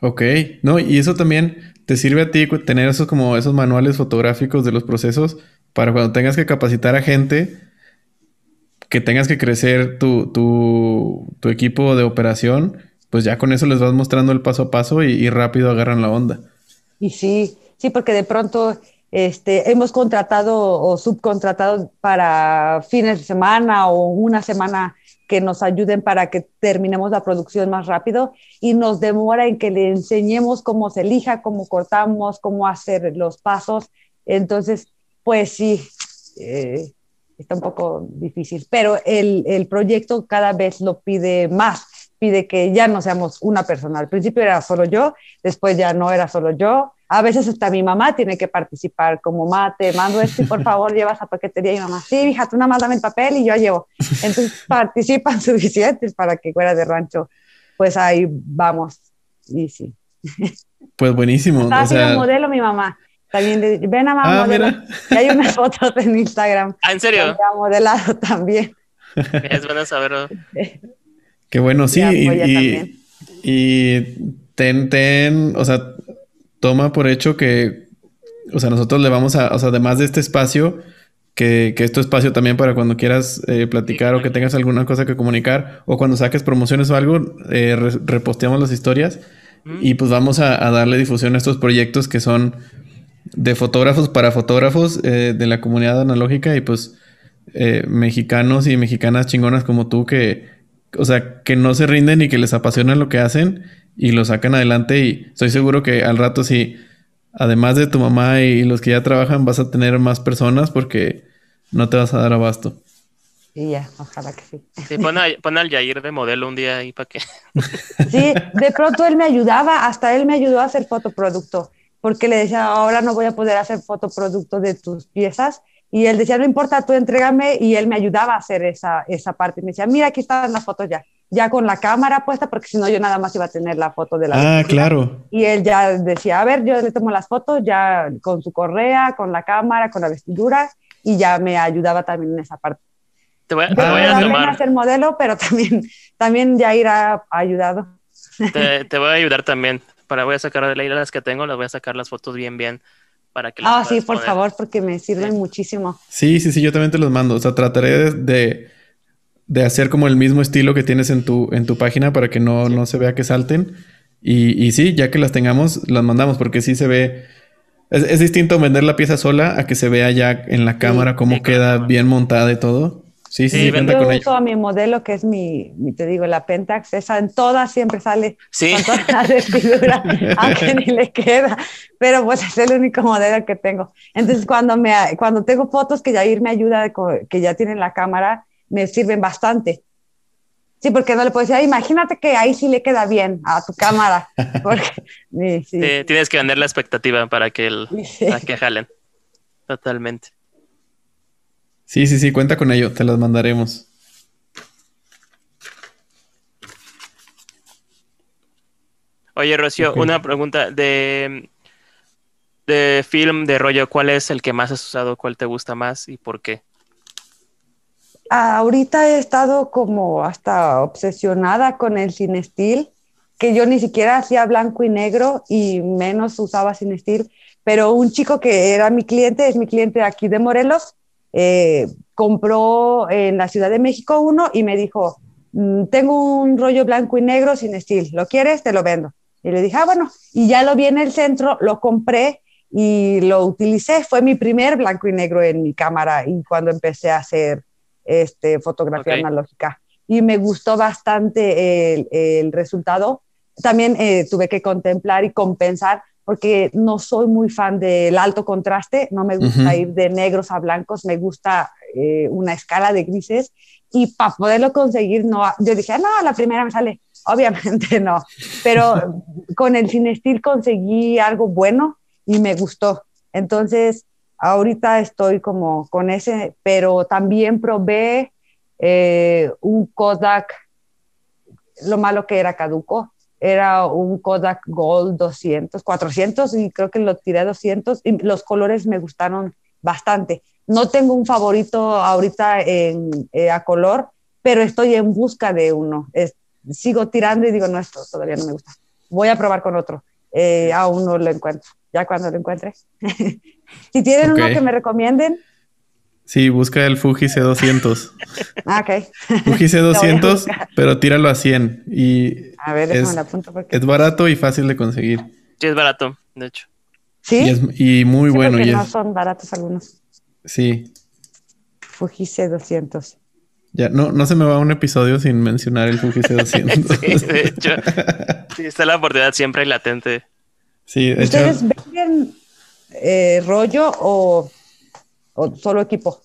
Ok, no, y eso también te sirve a ti tener esos como esos manuales fotográficos de los procesos para cuando tengas que capacitar a gente, que tengas que crecer tu, tu, equipo de operación, pues ya con eso les vas mostrando el paso a paso y, rápido agarran la onda. Y sí, sí, porque de pronto este, hemos contratado o subcontratado para fines de semana o una semana que nos ayuden para que terminemos la producción más rápido y nos demora en que le enseñemos cómo se elija, cómo cortamos, cómo hacer los pasos. Entonces, pues sí, eh, está un poco difícil, pero el, el, proyecto cada vez lo pide más, pide que ya no seamos una persona. Al principio era solo yo, después ya no era solo yo. A veces hasta mi mamá tiene que participar como mate, mando esto y por favor llevas a paquetería y mamá, sí, hija, tú nada más dame el papel y yo llevo. Entonces participan suficientes para que fuera de rancho. Pues ahí vamos. Y sí. Pues buenísimo. Está o sea... modelo mi mamá. También ven a mamá ah, mira. Y hay unas fotos en Instagram. ¿Ah, en serio? Ha modelado también. Es bueno saberlo. Qué bueno, sí. Y, y, ten, ten, o sea, toma por hecho que, o sea, nosotros le vamos a, o sea, además de este espacio, que, que es tu espacio también para cuando quieras eh, platicar o que tengas alguna cosa que comunicar o cuando saques promociones o algo, eh, reposteamos las historias mm. y pues vamos a, a darle difusión a estos proyectos que son de fotógrafos para fotógrafos eh, de la comunidad analógica y pues eh, mexicanos y mexicanas chingonas como tú que, o sea, que no se rinden y que les apasiona lo que hacen y lo sacan adelante y estoy seguro que al rato si además de tu mamá y los que ya trabajan vas a tener más personas porque no te vas a dar abasto. Y ya, ojalá que sí. sí pon, al Yair de modelo un día ahí para que... Sí, de pronto él me ayudaba, hasta él me ayudó a hacer fotoproducto porque le decía, ahora no voy a poder hacer fotoproducto de tus piezas. Y él decía, no importa, tú entrégame. Y él me ayudaba a hacer esa, esa parte. me decía, mira, aquí están las fotos ya. Ya con la cámara puesta, porque si no, yo nada más iba a tener la foto de la. Ah, claro. Y él ya decía, a ver, yo le tomo las fotos ya con su correa, con la cámara, con la vestidura. Y ya me ayudaba también en esa parte. Te voy, a, te voy a hacer modelo, pero también, también ya irá ayudado. Te, te voy a ayudar también para voy a sacar de las que tengo, las voy a sacar las fotos bien, bien. Para que ah, sí, por favor, porque me sirven muchísimo. Sí, sí, sí, yo también te los mando. O sea, trataré de, de, hacer como el mismo estilo que tienes en tu, en tu página para que no, no se vea que salten. Y, y, sí, ya que las tengamos, las mandamos porque sí se ve, Es, distinto vender la pieza sola a que se vea ya en la cámara cómo queda bien montada y todo. Sí, sí, sí yo uso a mi modelo que es mi, te digo, la Pentax, esa en todas siempre sale sí. con todas las vestiduras, aunque ni le queda, pero pues es el único modelo que tengo. Entonces cuando, me, cuando tengo fotos que Jair me ayuda, que ya tienen la cámara, me sirven bastante. Sí, porque no le puedo decir, imagínate que ahí sí le queda bien a tu cámara. Porque, sí, tienes que vender la expectativa para que, el, para que jalen. Totalmente. Sí, sí, sí, cuenta con ello, te las mandaremos. Oye, Rocío, una pregunta de, de film, de rollo, ¿cuál es el que más has usado? ¿Cuál te gusta más y por qué? ahorita he estado como hasta obsesionada con el cinestil, que yo ni siquiera hacía blanco y negro y menos usaba cinestil, pero un chico que era mi cliente, es mi cliente aquí de Morelos, eh, compró en la Ciudad de México uno y me dijo, mm, tengo un rollo blanco y negro sin estilo, ¿lo quieres? Te lo vendo. Y le dije, ah, bueno, y ya lo vi en el centro, lo compré y lo utilicé. Fue mi primer blanco y negro en mi cámara y cuando empecé a hacer este, fotografía analógica. Y me gustó bastante el, el resultado. También eh, tuve que contemplar y compensar porque no soy muy fan del alto contraste, no me gusta ir de negros a blancos, me gusta eh, una escala de grises. Y para poderlo conseguir, no, yo dije, ah, no, la primera me sale, obviamente no, pero con el Cinestil conseguí algo bueno y me gustó. Entonces, ahorita estoy como con ese, pero también probé eh, un Kodak, lo malo que era caduco, era un Kodak Gold 200, 400 y creo que lo tiré a 200 y los colores me gustaron bastante. No tengo un favorito ahorita en, eh, a color, pero estoy en busca de uno. sigo tirando y digo, no, esto todavía no me gusta. Voy a probar con otro. Eh, aún no lo encuentro. Ya cuando lo encuentre. si tienen uno que me recomienden. Sí, busca el Fuji C200. ah, ok. Fuji C200, pero tíralo a 100. Y a ver, es, apunto porque... es barato y fácil de conseguir. Sí, es barato, de hecho. Sí. Y, muy bueno. Y no son baratos algunos. Sí. Fuji C200. Ya, no, no se me va un episodio sin mencionar el Fuji C200. sí, de hecho. Sí, está la oportunidad siempre latente. Sí, de ¿Ustedes venden eh, rollo o, o, solo equipo?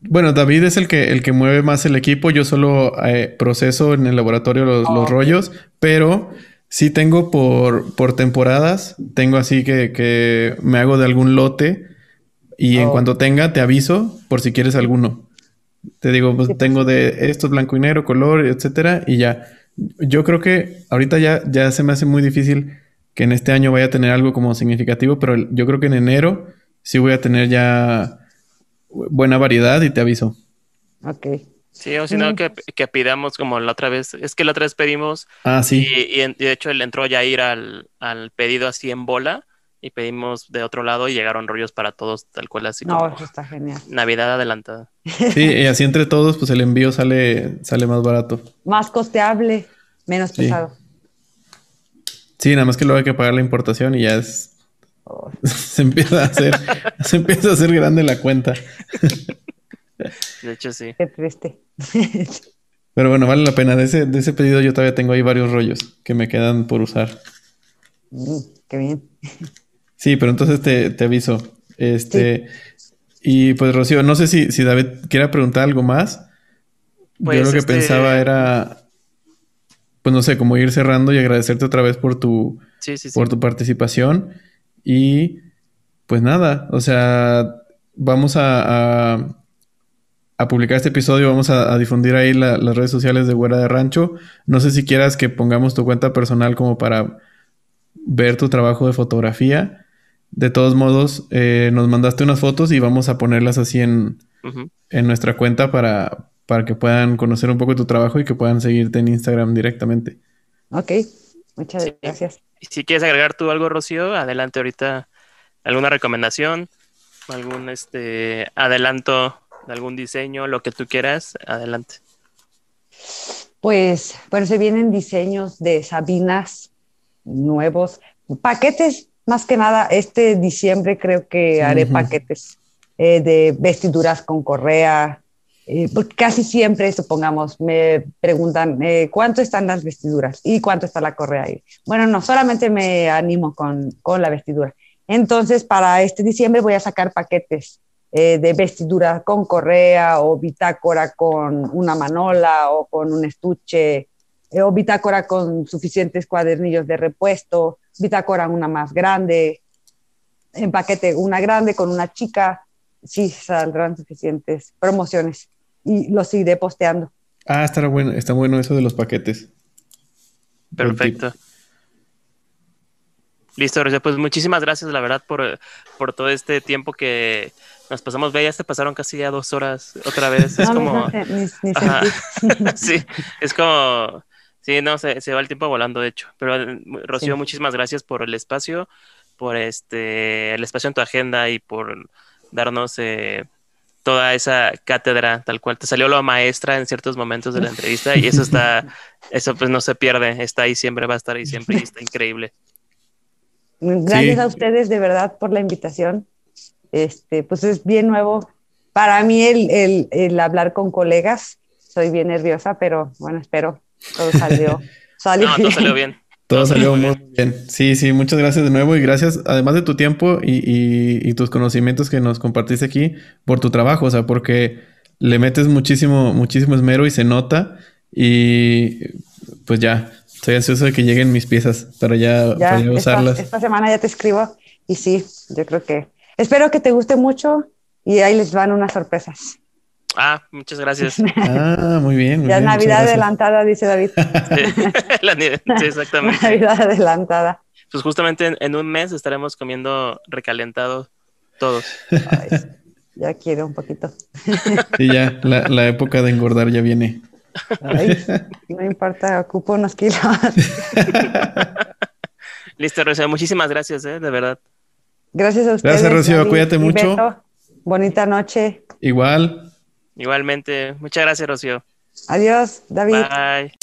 Bueno, David es el que, el que mueve más el equipo. Yo solo eh, proceso en el laboratorio los, los rollos, pero sí tengo por, por temporadas. Tengo así que, que me hago de algún lote y en cuanto tenga, te aviso por si quieres alguno. Te digo, pues tengo de estos blanco y negro, color, etcétera, y ya. Yo creo que ahorita ya, ya se me hace muy difícil que en este año vaya a tener algo como significativo, pero yo creo que en enero sí voy a tener ya buena variedad y te aviso. Ok. Sí, o si no, que, que, pidamos como la otra vez. Es que la otra vez pedimos. Ah, sí. Y, de hecho él entró ya a ir al, al pedido así en bola y pedimos de otro lado y llegaron rollos para todos, tal cual así. No, eso está genial. Navidad adelantada. Sí, y así entre todos, pues el envío sale, sale más barato. Más costeable, menos pesado. Sí, nada más que luego hay que pagar la importación y ya es. Oh. se empieza a hacer, se empieza a hacer grande la cuenta. De hecho, sí. Qué triste. Pero bueno, vale la pena. De ese, de ese pedido yo todavía tengo ahí varios rollos que me quedan por usar. Mm, qué bien. Sí, pero entonces te, aviso. Este. Y pues, Rocío, no sé si, si David quiere preguntar algo más. yo pues, lo que este pensaba era. Pues no sé, como ir cerrando y agradecerte otra vez por tu, por tu participación. Y pues nada, o sea, vamos a, a, publicar este episodio, vamos a, difundir ahí las redes sociales de Güera de Rancho. No sé si quieras que pongamos tu cuenta personal como para ver tu trabajo de fotografía. De todos modos, eh, nos mandaste unas fotos y vamos a ponerlas así en, en nuestra cuenta para, para que puedan conocer un poco tu trabajo y que puedan seguirte en Instagram directamente. Ok, muchas gracias. Si quieres agregar tú algo, Rocío, adelante ahorita. ¿Alguna recomendación? ¿Algún este adelanto de algún diseño? Lo que tú quieras, adelante. Pues, bueno, se vienen diseños de Sabinas nuevos, paquetes más que nada, este diciembre creo que haré paquetes eh, de vestiduras con correa, eh, porque casi siempre, supongamos, me preguntan eh, cuánto están las vestiduras y cuánto está la correa ahí. Bueno, no, solamente me animo con, con la vestidura. Entonces, para este diciembre voy a sacar paquetes de vestidura con correa o bitácora con una manola o con un estuche o bitácora con suficientes cuadernillos de repuesto, bitácora una más grande, en paquete una grande con una chica, sí saldrán suficientes promociones y los iré posteando. Ah, está bueno, está bueno eso de los paquetes. Perfecto. Listo, Pues muchísimas gracias, la verdad, por, por todo este tiempo que nos pasamos. Ve, ya se pasaron casi ya dos horas otra vez. Es como. sí, es como Sí, no, se, se va el tiempo volando, de hecho. Pero, Rocío, muchísimas gracias por el espacio, por este, el espacio en tu agenda y por darnos eh, toda esa cátedra tal cual. Te salió la maestra en ciertos momentos de la entrevista y eso está, eso pues no se pierde, está ahí siempre, va a estar ahí siempre y está increíble. Gracias a ustedes de verdad por la invitación. Este, pues es bien nuevo. Para mí el, el, el hablar con colegas, soy bien nerviosa, pero bueno, espero todo salió, salió no, todo salió bien. Todo salió muy bien. Sí, sí, muchas gracias de nuevo y gracias, además de tu tiempo y, tus conocimientos que nos compartiste aquí, por tu trabajo, o sea, porque le metes muchísimo, muchísimo esmero y se nota y pues ya, estoy ansioso de que lleguen mis piezas para ya, usarlas. esta semana ya te escribo y sí, yo creo que espero que te guste mucho y ahí les van unas sorpresas. Ah, muchas gracias. Ah, muy bien. ya Navidad adelantada, dice David. Sí, exactamente. Navidad adelantada. Pues justamente en, un mes estaremos comiendo recalentado todos. ya quiero un poquito. Y ya, la, época de engordar ya viene. no importa, ocupo unos kilos. Listo, Rocío. Muchísimas gracias, ¿eh? de verdad. Gracias a ustedes. Gracias, Rocío. Cuídate mucho. Bonita noche. Igual. Igualmente. Muchas gracias, Rocío. Adiós, David. Bye.